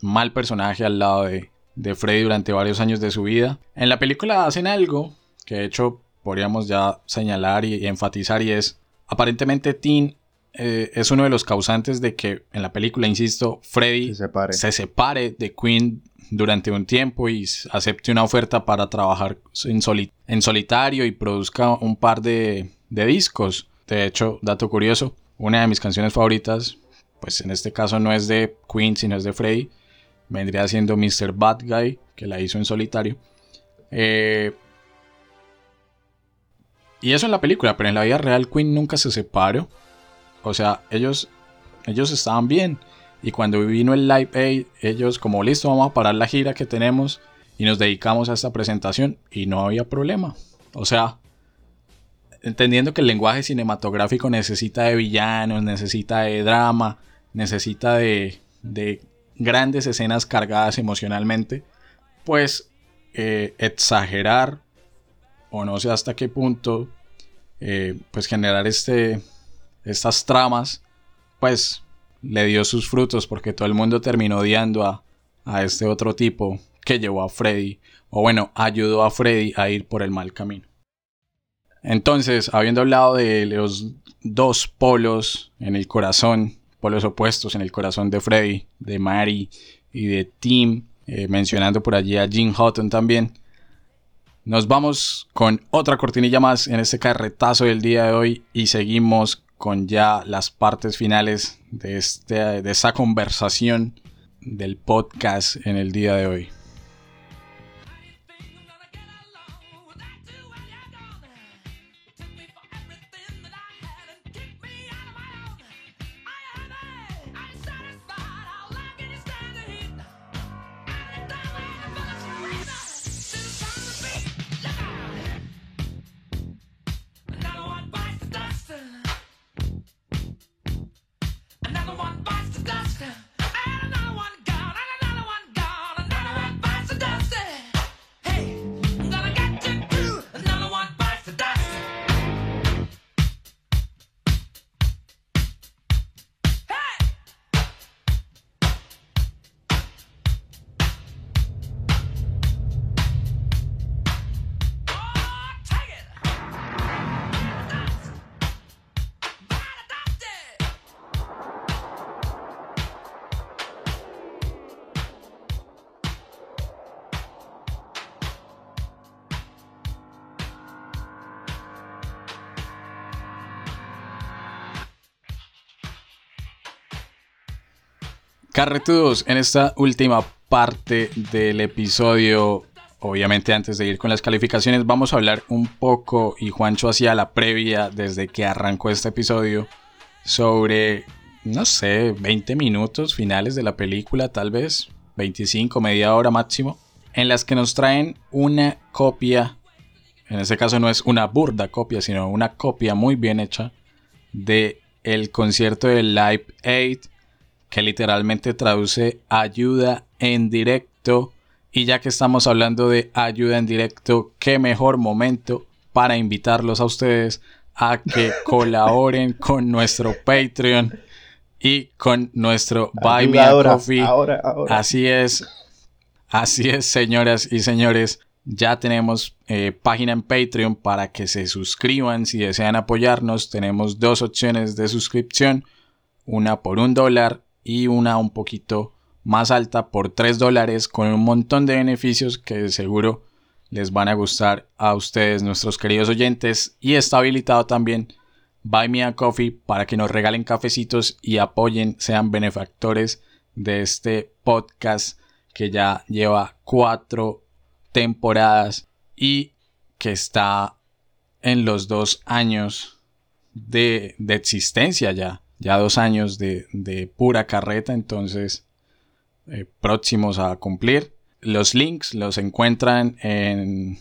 mal personaje al lado de, de Freddy durante varios años de su vida. En la película hacen algo que de hecho podríamos ya señalar y, y enfatizar y es aparentemente Tim eh, es uno de los causantes de que en la película, insisto, Freddy Se separe. se separe de Queen durante un tiempo y acepte una oferta para trabajar en, soli- en solitario y produzca un par de, de discos. De hecho, dato curioso, una de mis canciones favoritas, pues en este caso no es de Queen, sino es de Freddy, vendría siendo Mr. Bad Guy, que la hizo en solitario. Eh, y eso en la película, pero en la vida real Queen nunca se separó. O sea, ellos, ellos estaban bien. Y cuando vino el Live Aid, ellos como listo, vamos a parar la gira que tenemos y nos dedicamos a esta presentación y no había problema. O sea, entendiendo que el lenguaje cinematográfico necesita de villanos, necesita de drama, necesita de, de grandes escenas cargadas emocionalmente, pues eh, exagerar o no sé hasta qué punto, eh, pues generar este, estas tramas, pues le dio sus frutos porque todo el mundo terminó odiando a, a este otro tipo que llevó a Freddy, o bueno, ayudó a Freddy a ir por el mal camino. Entonces, habiendo hablado de los dos polos en el corazón, polos opuestos en el corazón de Freddy, de Mary y de Tim, eh, mencionando por allí a Jim Houghton también, nos vamos con otra cortinilla más en este carretazo del día de hoy y seguimos con ya las partes finales de, este, de esa conversación del podcast en el día de hoy. Carretudos, en esta última parte del episodio, obviamente antes de ir con las calificaciones, vamos a hablar un poco, y Juancho hacía la previa desde que arrancó este episodio, sobre, no sé, 20 minutos finales de la película, tal vez, 25, media hora máximo, en las que nos traen una copia, en este caso no es una burda copia, sino una copia muy bien hecha de el concierto de Live Aid que literalmente traduce ayuda en directo. Y ya que estamos hablando de ayuda en directo, qué mejor momento para invitarlos a ustedes a que [laughs] colaboren con nuestro Patreon y con nuestro Buy Me a ahora, Coffee. ahora, ahora. Así es, así es, señoras y señores. Ya tenemos eh, página en Patreon para que se suscriban si desean apoyarnos. Tenemos dos opciones de suscripción, una por un dólar y una un poquito más alta por 3 dólares con un montón de beneficios que seguro les van a gustar a ustedes, nuestros queridos oyentes. Y está habilitado también Buy Me a Coffee para que nos regalen cafecitos y apoyen, sean benefactores de este podcast que ya lleva cuatro temporadas y que está en los dos años de, de existencia ya. Ya dos años de, de pura carreta, entonces eh, próximos a cumplir. Los links los encuentran en,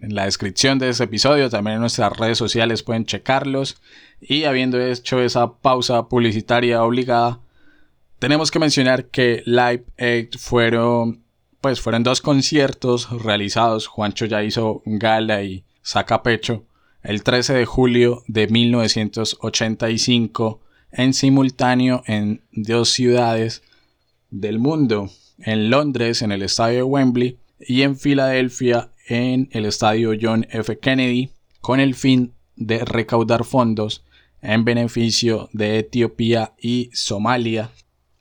en la descripción de este episodio, también en nuestras redes sociales pueden checarlos. Y habiendo hecho esa pausa publicitaria obligada, tenemos que mencionar que Live Aid fueron, pues fueron dos conciertos realizados. Juancho ya hizo gala y saca pecho el 13 de julio de 1985 en simultáneo en dos ciudades del mundo, en Londres en el estadio de Wembley y en Filadelfia en el estadio John F. Kennedy, con el fin de recaudar fondos en beneficio de Etiopía y Somalia.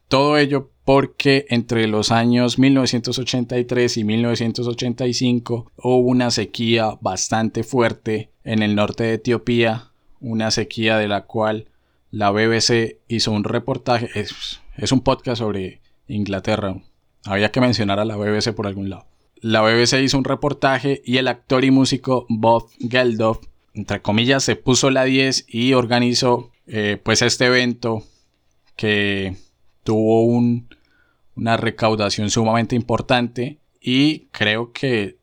Todo ello porque entre los años 1983 y 1985 hubo una sequía bastante fuerte en el norte de Etiopía, una sequía de la cual la BBC hizo un reportaje, es, un podcast sobre Inglaterra, había que mencionar a la BBC por algún lado. La BBC hizo un reportaje y el actor y músico Bob Geldof, entre comillas, se puso la 10 y organizó eh, pues este evento que tuvo un, una recaudación sumamente importante y creo que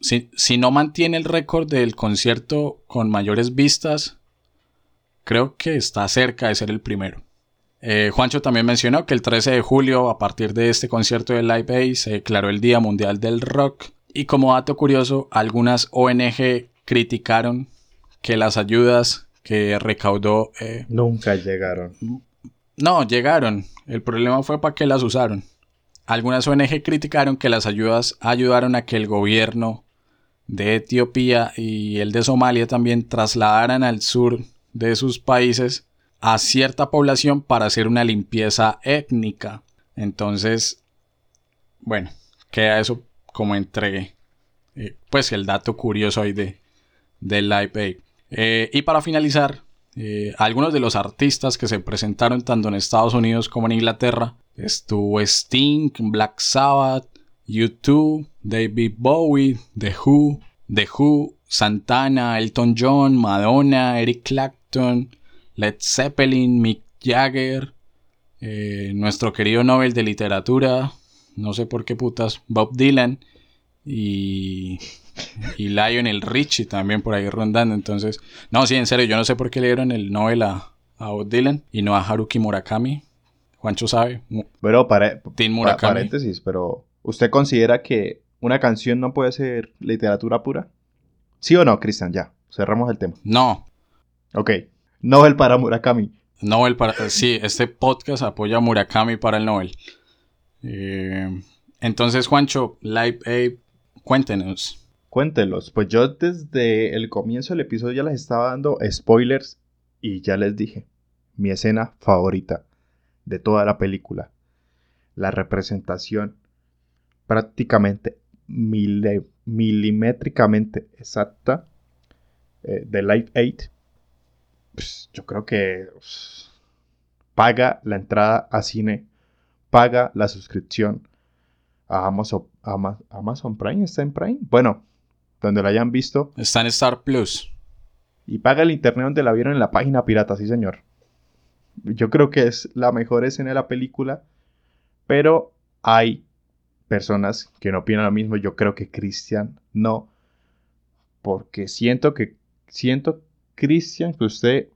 si, si no mantiene el récord del concierto con mayores vistas, creo que está cerca de ser el primero. Eh, Juancho también mencionó que el 13 de julio, a partir de este concierto de Live Aid, se declaró el Día Mundial del Rock. Y como dato curioso, algunas ONG criticaron que las ayudas que recaudó... Eh, Nunca llegaron. No, llegaron. El problema fue para qué las usaron. Algunas ONG criticaron que las ayudas ayudaron a que el gobierno de Etiopía y el de Somalia también trasladaran al sur de sus países a cierta población para hacer una limpieza étnica. Entonces, bueno, queda eso como entre, eh, pues el dato curioso ahí de, Live Aid. Eh, y para finalizar, eh, algunos de los artistas que se presentaron tanto en Estados Unidos como en Inglaterra estuvo Sting, Black Sabbath, U2, David Bowie, The Who, The Who, Santana, Elton John, Madonna, Eric Clapton, Led Zeppelin, Mick Jagger, eh, nuestro querido Nobel de Literatura, no sé por qué putas, Bob Dylan y y Lionel Richie también por ahí rondando. Entonces, no, sí, en serio, yo no sé por qué le dieron el Nobel a, a Bob Dylan y no a Haruki Murakami. Juancho sabe. Pero para, paréntesis, pero ¿usted considera que una canción no puede ser literatura pura? ¿Sí o no, Cristian? Ya, cerramos el tema. No. Ok. Nobel para Murakami. Nobel para... Sí, este podcast apoya a Murakami para el Nobel. Eh, entonces, Juancho, Live Aid, cuéntenos. Cuéntelos. Pues yo desde el comienzo del episodio ya les estaba dando spoilers y ya les dije mi escena favorita de toda la película. La representación prácticamente milimétricamente exacta eh, de Life 8. Pues, yo creo que pues, paga la entrada a cine, paga la suscripción a Amazon, Amazon Prime. ¿Está en Prime? Bueno, donde la hayan visto. Está en Star Plus. Y paga el internet donde la vieron en la página pirata, sí señor. Yo creo que es la mejor escena de la película, pero hay personas que no opinan lo mismo. Yo creo que Christian no, porque siento que siento Christian que usted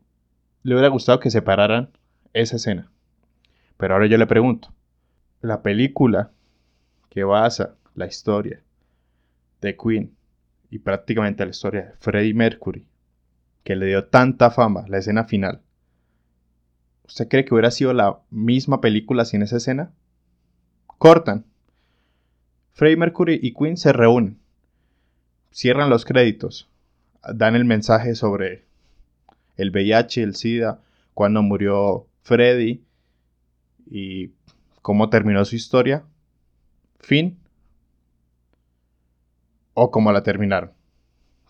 le hubiera gustado que separaran esa escena. Pero ahora yo le pregunto, la película que basa la historia de Queen y prácticamente la historia de Freddie Mercury, que le dio tanta fama, la escena final, ¿usted cree que hubiera sido la misma película sin esa escena? Cortan. Freddie Mercury y Queen se reúnen, cierran los créditos, dan el mensaje sobre el VIH, el SIDA, cuando murió Freddie y cómo terminó su historia. Fin o como la terminaron.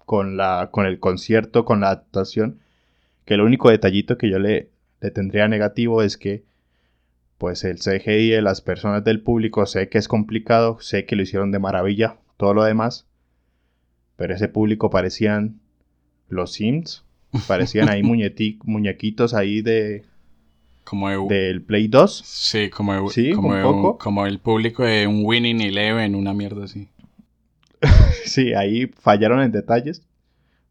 Con, la, con el concierto, con la actuación. Que el único detallito que yo le, le tendría negativo es que pues el CGI de las personas del público sé que es complicado, sé que lo hicieron de maravilla, todo lo demás, pero ese público parecían los Sims, parecían ahí [laughs] muñequitos ahí de como del Play 2. Sí, como, como, como el público de un Winning Eleven, una mierda así. [laughs] sí, ahí fallaron en detalles.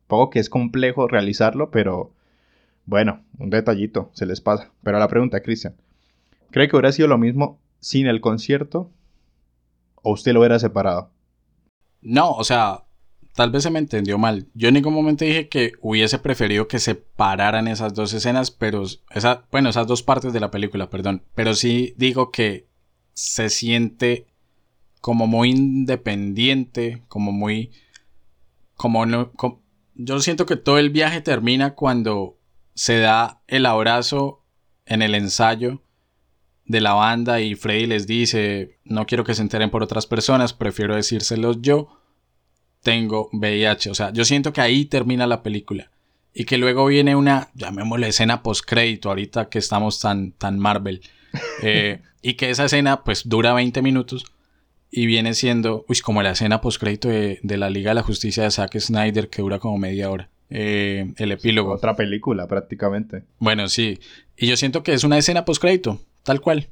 Poco que es complejo realizarlo, pero bueno, un detallito, se les pasa. Pero a la pregunta, Cristian, ¿cree que hubiera sido lo mismo sin el concierto? ¿O usted lo hubiera separado? No, o sea, tal vez se me entendió mal. Yo en ningún momento dije que hubiese preferido que separaran esas dos escenas, pero esa, bueno, esas dos partes de la película, perdón. Pero sí digo que se siente como muy independiente, como muy... Como no... yo siento que todo el viaje termina cuando se da el abrazo en el ensayo de la banda y Freddy les dice, no quiero que se enteren por otras personas, prefiero decírselos yo, tengo VIH. O sea, yo siento que ahí termina la película. Y que luego viene una, llamémosle escena post-crédito, ahorita que estamos tan, tan Marvel. [laughs] Eh, y que esa escena pues dura 20 minutos y viene siendo, uy, como la escena post-crédito de, de la Liga de la Justicia de Zack Snyder que dura como media hora. Eh, el epílogo. Otra película, prácticamente. Bueno, sí. Y yo siento que es una escena post-crédito, tal cual.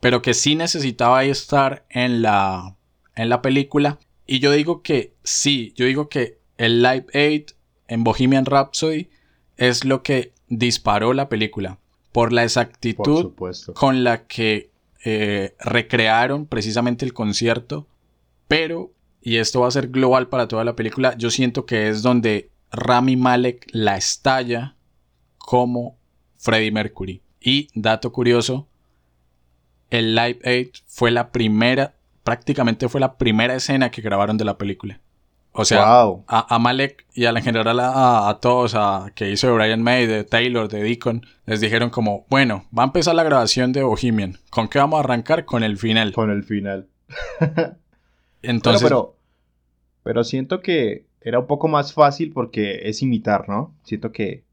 Pero que sí necesitaba estar en la, en la película. Y yo digo que sí, yo digo que el Live Aid en Bohemian Rhapsody es lo que disparó la película. Por la exactitud con la que eh, recrearon precisamente el concierto. Pero, y esto va a ser global para toda la película, yo siento que es donde Rami Malek la estalla como Freddie Mercury. Y, dato curioso, el Live Aid fue la primera, prácticamente fue la primera escena que grabaron de la película. O sea, Wow. a, a Malek y a la en general a, a todos, a que hizo de Brian May, de Taylor, de Deacon, les dijeron como, bueno, va a empezar la grabación de Bohemian. ¿Con qué vamos a arrancar? Con el final. Con el final. [laughs] Entonces, Bueno, pero, pero siento que era un poco más fácil porque es imitar, ¿no? Siento que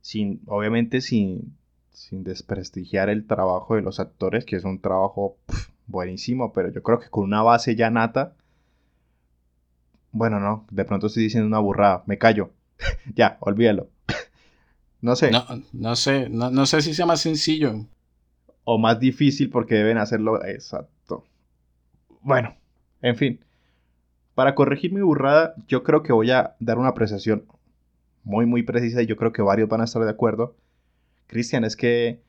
sin, obviamente sin, sin desprestigiar el trabajo de los actores, que es un trabajo buenísimo, pero yo creo que con una base ya nata, bueno, no, de pronto estoy diciendo una burrada, me callo, [laughs] ya, olvídalo. [laughs] no sé, no, no sé, no, no sé si sea más sencillo. o más difícil porque deben hacerlo exacto. Bueno, en fin. Para corregir mi burrada, yo creo que voy a dar una apreciación muy, muy precisa y yo creo que varios van a estar de acuerdo. Cristian, es que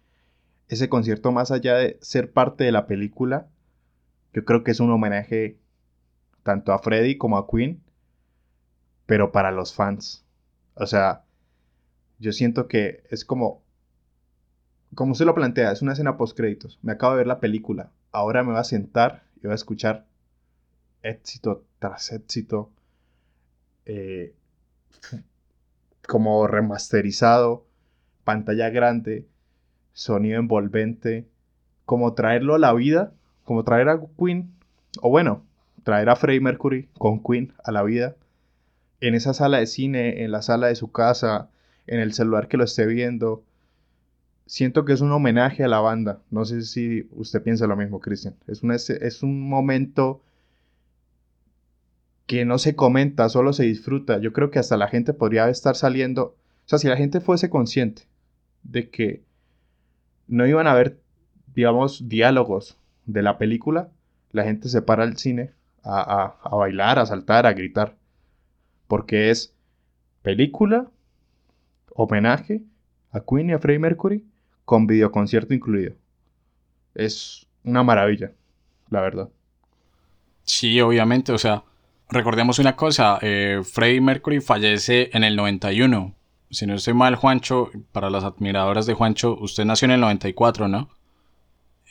ese concierto, más allá de ser parte de la película, yo creo que es un homenaje tanto a Freddy como a Queen, pero para los fans. O sea, yo siento que es como como usted lo plantea, es una escena post créditos. Me acabo de ver la película. Ahora me voy a sentar y voy a escuchar éxito tras éxito. eh, [laughs] como remasterizado, pantalla grande, sonido envolvente. Como traerlo a la vida, como traer a Queen, o bueno, traer a Freddie Mercury con Queen a la vida. En esa sala de cine, en la sala de su casa, en el celular que lo esté viendo siento que es un homenaje a la banda. No sé si usted piensa lo mismo, Cristian. Es un, es un momento que no se comenta, solo se disfruta. Yo creo que hasta la gente podría estar saliendo. O sea, si la gente fuese consciente de que no iban a haber, digamos, diálogos de la película, la gente se para al cine a, a- a bailar, a saltar, a gritar. Porque es película, homenaje a Queen y a Freddie Mercury con videoconcierto incluido. Es una maravilla, la verdad. Sí, obviamente, o sea, recordemos una cosa, eh, Freddie Mercury fallece en el 91. Si no estoy mal, Juancho, para las admiradoras de Juancho, usted nació en el 94, ¿no?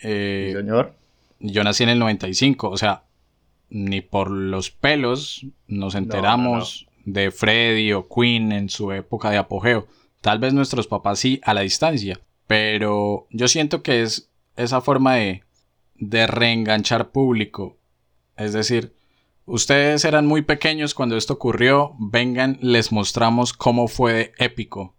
Eh, señor. yo nací en el 95, o sea, ni por los pelos nos enteramos de Freddie o Queen en su época de apogeo. Tal vez nuestros papás sí a la distancia, pero yo siento que es esa forma de, de reenganchar público. Es decir, ustedes eran muy pequeños cuando esto ocurrió, vengan, les mostramos cómo fue épico.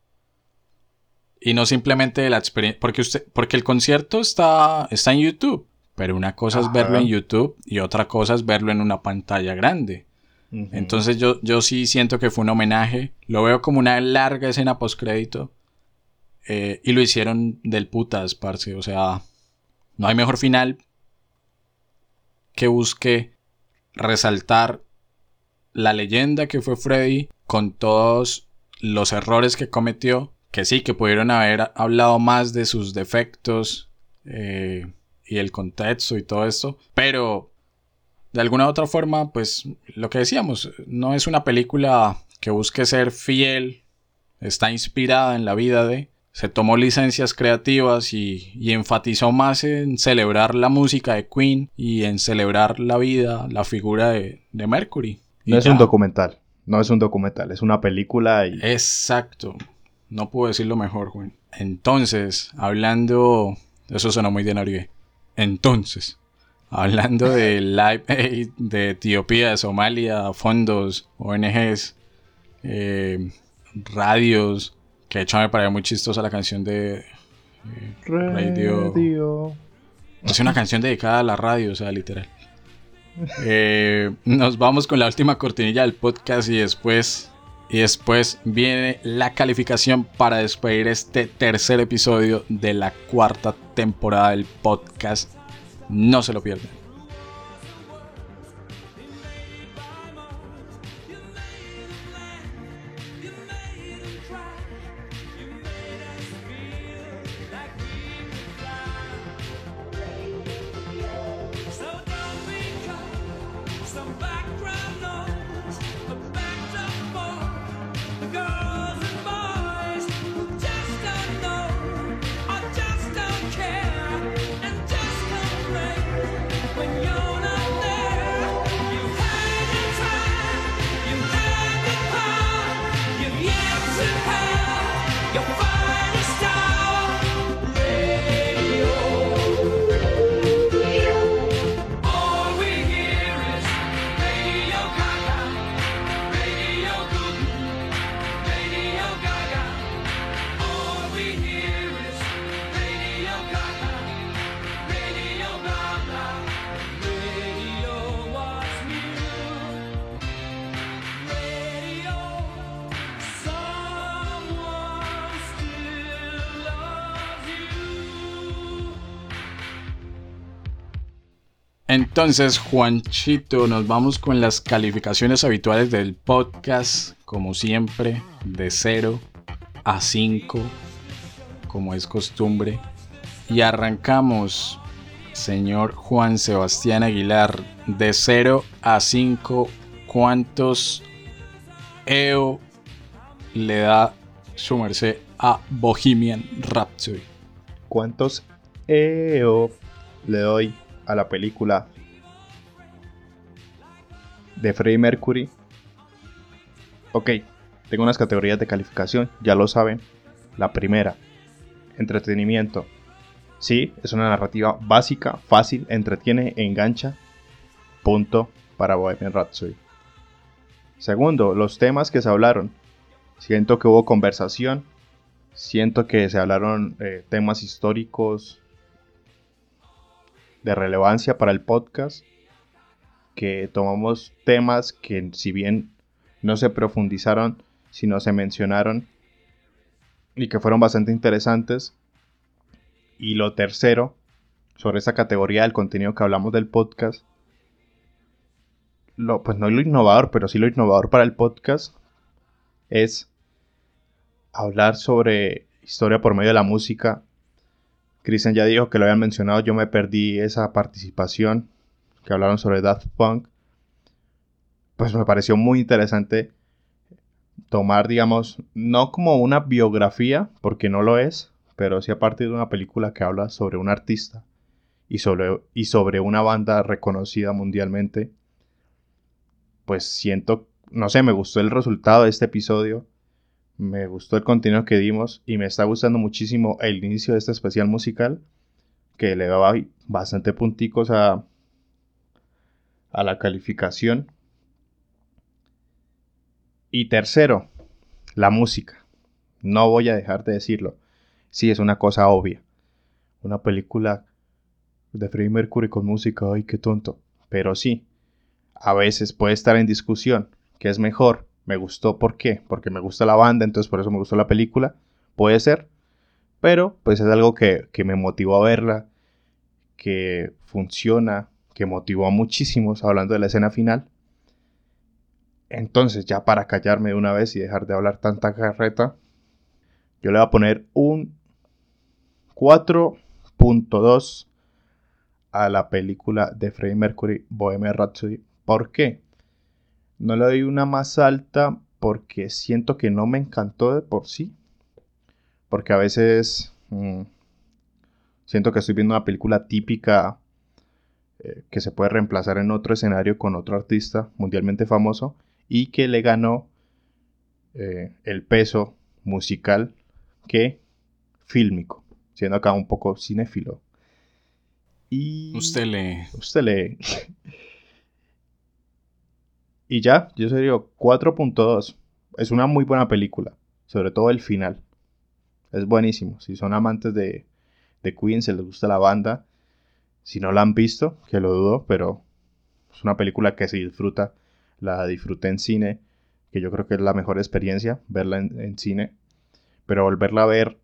Y no simplemente la experiencia, porque, usted, porque el concierto está, está en YouTube. Pero una cosa es verlo en YouTube y otra cosa es verlo en una pantalla grande. Entonces yo, yo sí siento que fue un homenaje. Lo veo como una larga escena postcrédito. Eh, y lo hicieron del putas, parce. O sea, no hay mejor final que busque resaltar la leyenda que fue Freddy con todos los errores que cometió. Que sí, que pudieron haber hablado más de sus defectos eh, y el contexto y todo esto. Pero de alguna u otra forma, pues lo que decíamos, no es una película que busque ser fiel, está inspirada en la vida de, se tomó licencias creativas y, y enfatizó más en celebrar la música de Queen y en celebrar la vida, la figura de, de Mercury. Y No es ya. un documental. No es un documental. Es una película y... Exacto. No puedo decirlo mejor, Juan. Entonces, hablando... Eso suena muy de Naribe. Entonces, hablando de [laughs] Live Aid de Etiopía, de Somalia, fondos, ONGs, eh, radios, que de hecho me pareció muy chistosa la canción de... eh, Radio- Radio. Es una canción dedicada a la radio, o sea, literal. Eh, nos vamos con la última cortinilla del podcast y después, y después viene la calificación para despedir este tercer episodio de la cuarta temporada del podcast. No se lo pierdan. Entonces, Juanchito, nos vamos con las calificaciones habituales del podcast, como siempre, de 0 a 5, como es costumbre. Y arrancamos, señor Juan Sebastián Aguilar, de 0 a 5, ¿cuántos EO le da su merced a Bohemian Rhapsody? ¿Cuántos EO le doy a la película de Freddie Mercury? Ok, tengo unas categorías de calificación, ya lo saben. La primera, entretenimiento. Sí, es una narrativa básica, fácil, entretiene, engancha. Punto para Bohemian Rhapsody. Segundo, los temas que se hablaron. Siento que hubo conversación. Siento que se hablaron eh, temas históricos de relevancia para el podcast. Que tomamos temas que si bien no se profundizaron, sino se mencionaron y que fueron bastante interesantes. Y lo tercero, sobre esa categoría del contenido que hablamos del podcast, lo, pues no lo innovador, pero sí lo innovador para el podcast es hablar sobre historia por medio de la música. Christian ya dijo que lo habían mencionado, yo me perdí esa participación que hablaron sobre Daft Punk. Pues me pareció muy interesante tomar, digamos, no como una biografía, porque no lo es, pero sí a partir de una película que habla sobre un artista y sobre, y sobre una banda reconocida mundialmente. Pues siento, no sé, me gustó el resultado de este episodio. Me gustó el contenido que dimos y me está gustando muchísimo el inicio de este especial musical que le daba bastante punticos a, a la calificación. Y tercero, la música. No voy a dejar de decirlo. Sí, es una cosa obvia. Una película de Freddie Mercury con música, ay, qué tonto. Pero sí, a veces puede estar en discusión que es mejor. Me gustó, ¿por qué? Porque me gusta la banda, entonces por eso me gustó la película. Puede ser. Pero pues es algo que, que me motivó a verla, que funciona, que motivó a muchísimos hablando de la escena final. Entonces, ya para callarme de una vez y dejar de hablar tanta carreta, yo le voy a poner un 4.2 a la película de Freddie Mercury, Bohemian Rhapsody. ¿Por qué? No le doy una más alta porque siento que no me encantó de por sí. porque a veces mm, siento que estoy viendo una película típica eh, que se puede reemplazar en otro escenario con otro artista mundialmente famoso y que le ganó eh, el peso musical que fílmico, siendo acá un poco cinéfilo. Y Usted lee. usted lee. [laughs] y ya, yo sería 4.2. Es una muy buena película, sobre todo el final. Es buenísimo. Si son amantes de, de Queen, se les gusta la banda. Si no la han visto, que lo dudo, pero es una película que se disfruta. La disfruté en cine, que yo creo que es la mejor experiencia, verla en, cine. Pero volverla a ver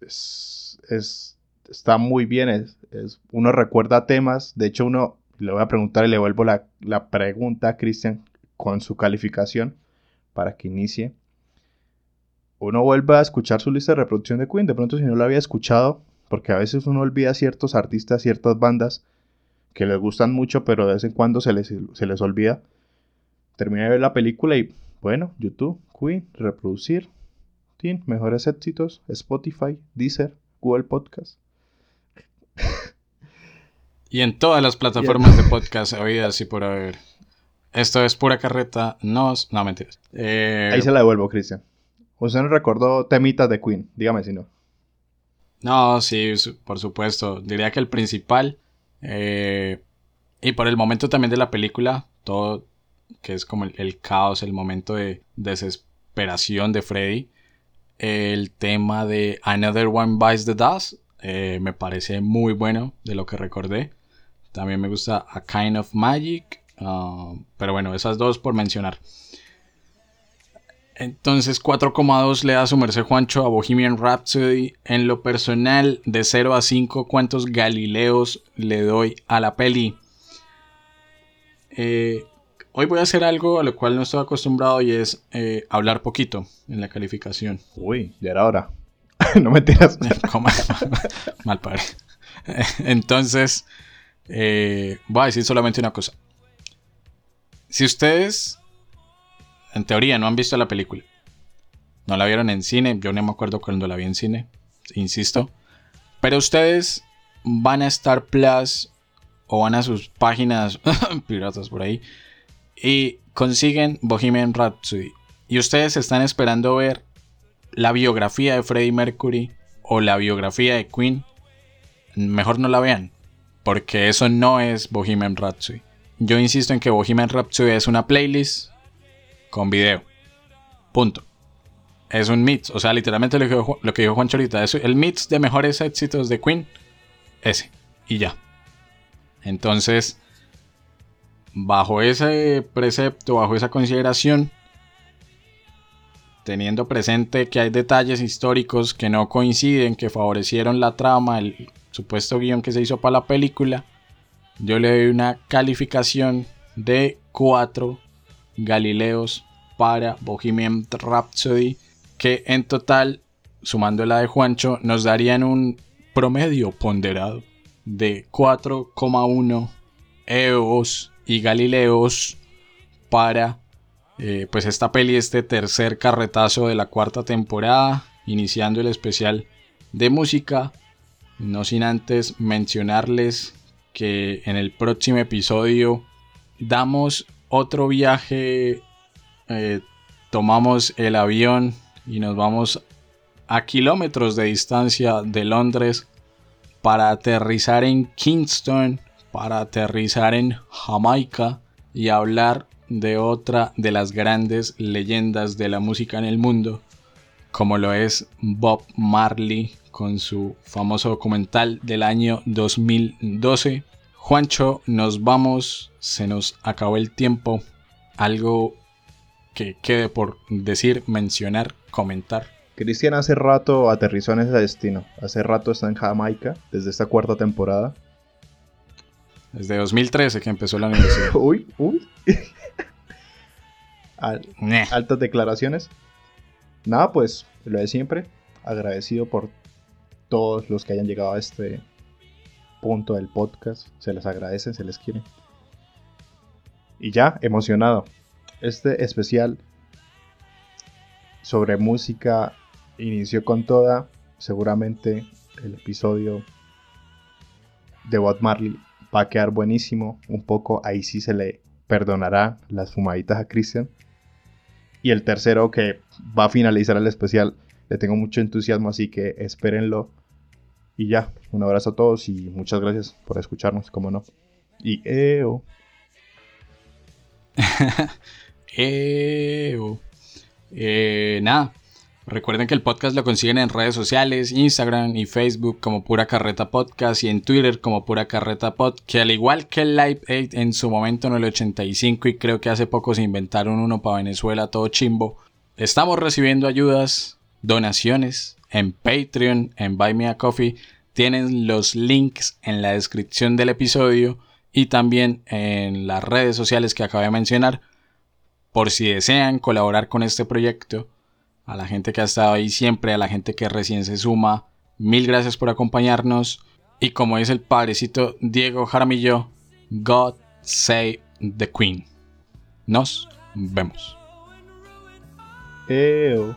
es, es- está muy bien. Es, uno recuerda temas. De hecho, uno le voy a preguntar y le vuelvo la, la pregunta a Cristian con su calificación para que inicie. Uno vuelve a escuchar su lista de reproducción de Queen. De pronto, si no lo había escuchado, porque a veces uno olvida ciertos artistas, ciertas bandas que les gustan mucho, pero de vez en cuando se les, se les olvida. Terminé de ver la película y, bueno, YouTube, Queen, reproducir, tin, mejores éxitos, Spotify, Deezer, Google Podcast. Y en todas las plataformas de podcast oídas y por haber. Esto es pura carreta. No, no mentiras. Eh, Ahí se la devuelvo, Cristian. Usted no recordó temitas de Queen, dígame si no. No, sí, por supuesto. Diría que el principal. eh, y por el momento también de la película, todo que es como el, el caos, el momento de desesperación de Freddy. El tema de Another One Bites the Dust eh, me parece muy bueno de lo que recordé. También me gusta A Kind of Magic. ah, pero bueno, esas dos por mencionar. Entonces 4,2 le da su merced Juancho a Bohemian Rhapsody. En lo personal, de 0 a 5, ¿cuántos Galileos le doy a la peli? Eh, hoy voy a hacer algo a lo cual no estoy acostumbrado y es eh, hablar poquito en la calificación. Uy, ya era hora. [laughs] no me tiras. [laughs] Mal padre. Entonces, eh, voy a decir solamente una cosa. Si ustedes, en teoría, no han visto la película, no la vieron en cine, yo no me acuerdo cuando la vi en cine, insisto, pero ustedes van a Star Plus o van a sus páginas [laughs] piratas por ahí y consiguen Bohemian Rhapsody. Y ustedes están esperando ver la biografía de Freddie Mercury o la biografía de Queen, mejor no la vean, porque eso no es Bohemian Rhapsody. Yo insisto en que Bohemian Rhapsody es una playlist con video. Punto. Es un mix, o sea, literalmente lo que, lo que dijo Juancho ahorita, es el mix de mejores éxitos de Queen, ese, y ya. Entonces, bajo ese precepto, bajo esa consideración, teniendo presente que hay detalles históricos que no coinciden, que favorecieron la trama, el supuesto guion que se hizo para la película, yo le doy una calificación de 4 Galileos para Bohemian Rhapsody, que en total, sumando la de Juancho, nos darían un promedio ponderado de 4,1 EOS y Galileos para eh, pues esta peli, este tercer carretazo de la cuarta temporada, iniciando el especial de música. No sin antes mencionarles que en el próximo episodio damos otro viaje, eh, tomamos el avión y nos vamos a kilómetros de distancia de Londres para aterrizar en Kingston, para aterrizar en Jamaica y hablar de otra de las grandes leyendas de la música en el mundo, como lo es Bob Marley con su famoso documental del año 2012. Juancho, nos vamos, se nos acabó el tiempo. Algo que quede por decir, mencionar, comentar. Cristian hace rato aterrizó en ese destino. Hace rato está en Jamaica, desde esta cuarta temporada. Desde 2013 que empezó la universidad. [laughs] Uy, uy. [laughs] Al- altas declaraciones. Nada, pues lo de siempre. Agradecido por todos los que hayan llegado a este punto del podcast. Se les agradece, se les quiere. Y ya, emocionado. Este especial sobre música inició con toda. Seguramente el episodio de Bob Marley va a quedar buenísimo. Un poco ahí sí se le perdonará las fumaditas a Christian. Y el tercero que va a finalizar el especial, le tengo mucho entusiasmo, así que espérenlo. Y ya, un abrazo a todos y muchas gracias por escucharnos, como no. Y eo. [laughs] Eo. Eh, nada. Recuerden que el podcast lo consiguen en redes sociales, Instagram y Facebook como Pura Carreta Podcast y en Twitter como Pura Carreta Pod, que al igual que el Live 8 en su momento en el 85 y creo que hace poco se inventaron uno para Venezuela todo chimbo, estamos recibiendo ayudas, donaciones en Patreon, en Buy Me a Coffee, tienen los links en la descripción del episodio y también en las redes sociales que acabo de mencionar por si desean colaborar con este proyecto a la gente que ha estado ahí siempre, a la gente que recién se suma. Mil gracias por acompañarnos. Y como dice el padrecito Diego Jaramillo, God save the Queen. Nos vemos. Eo.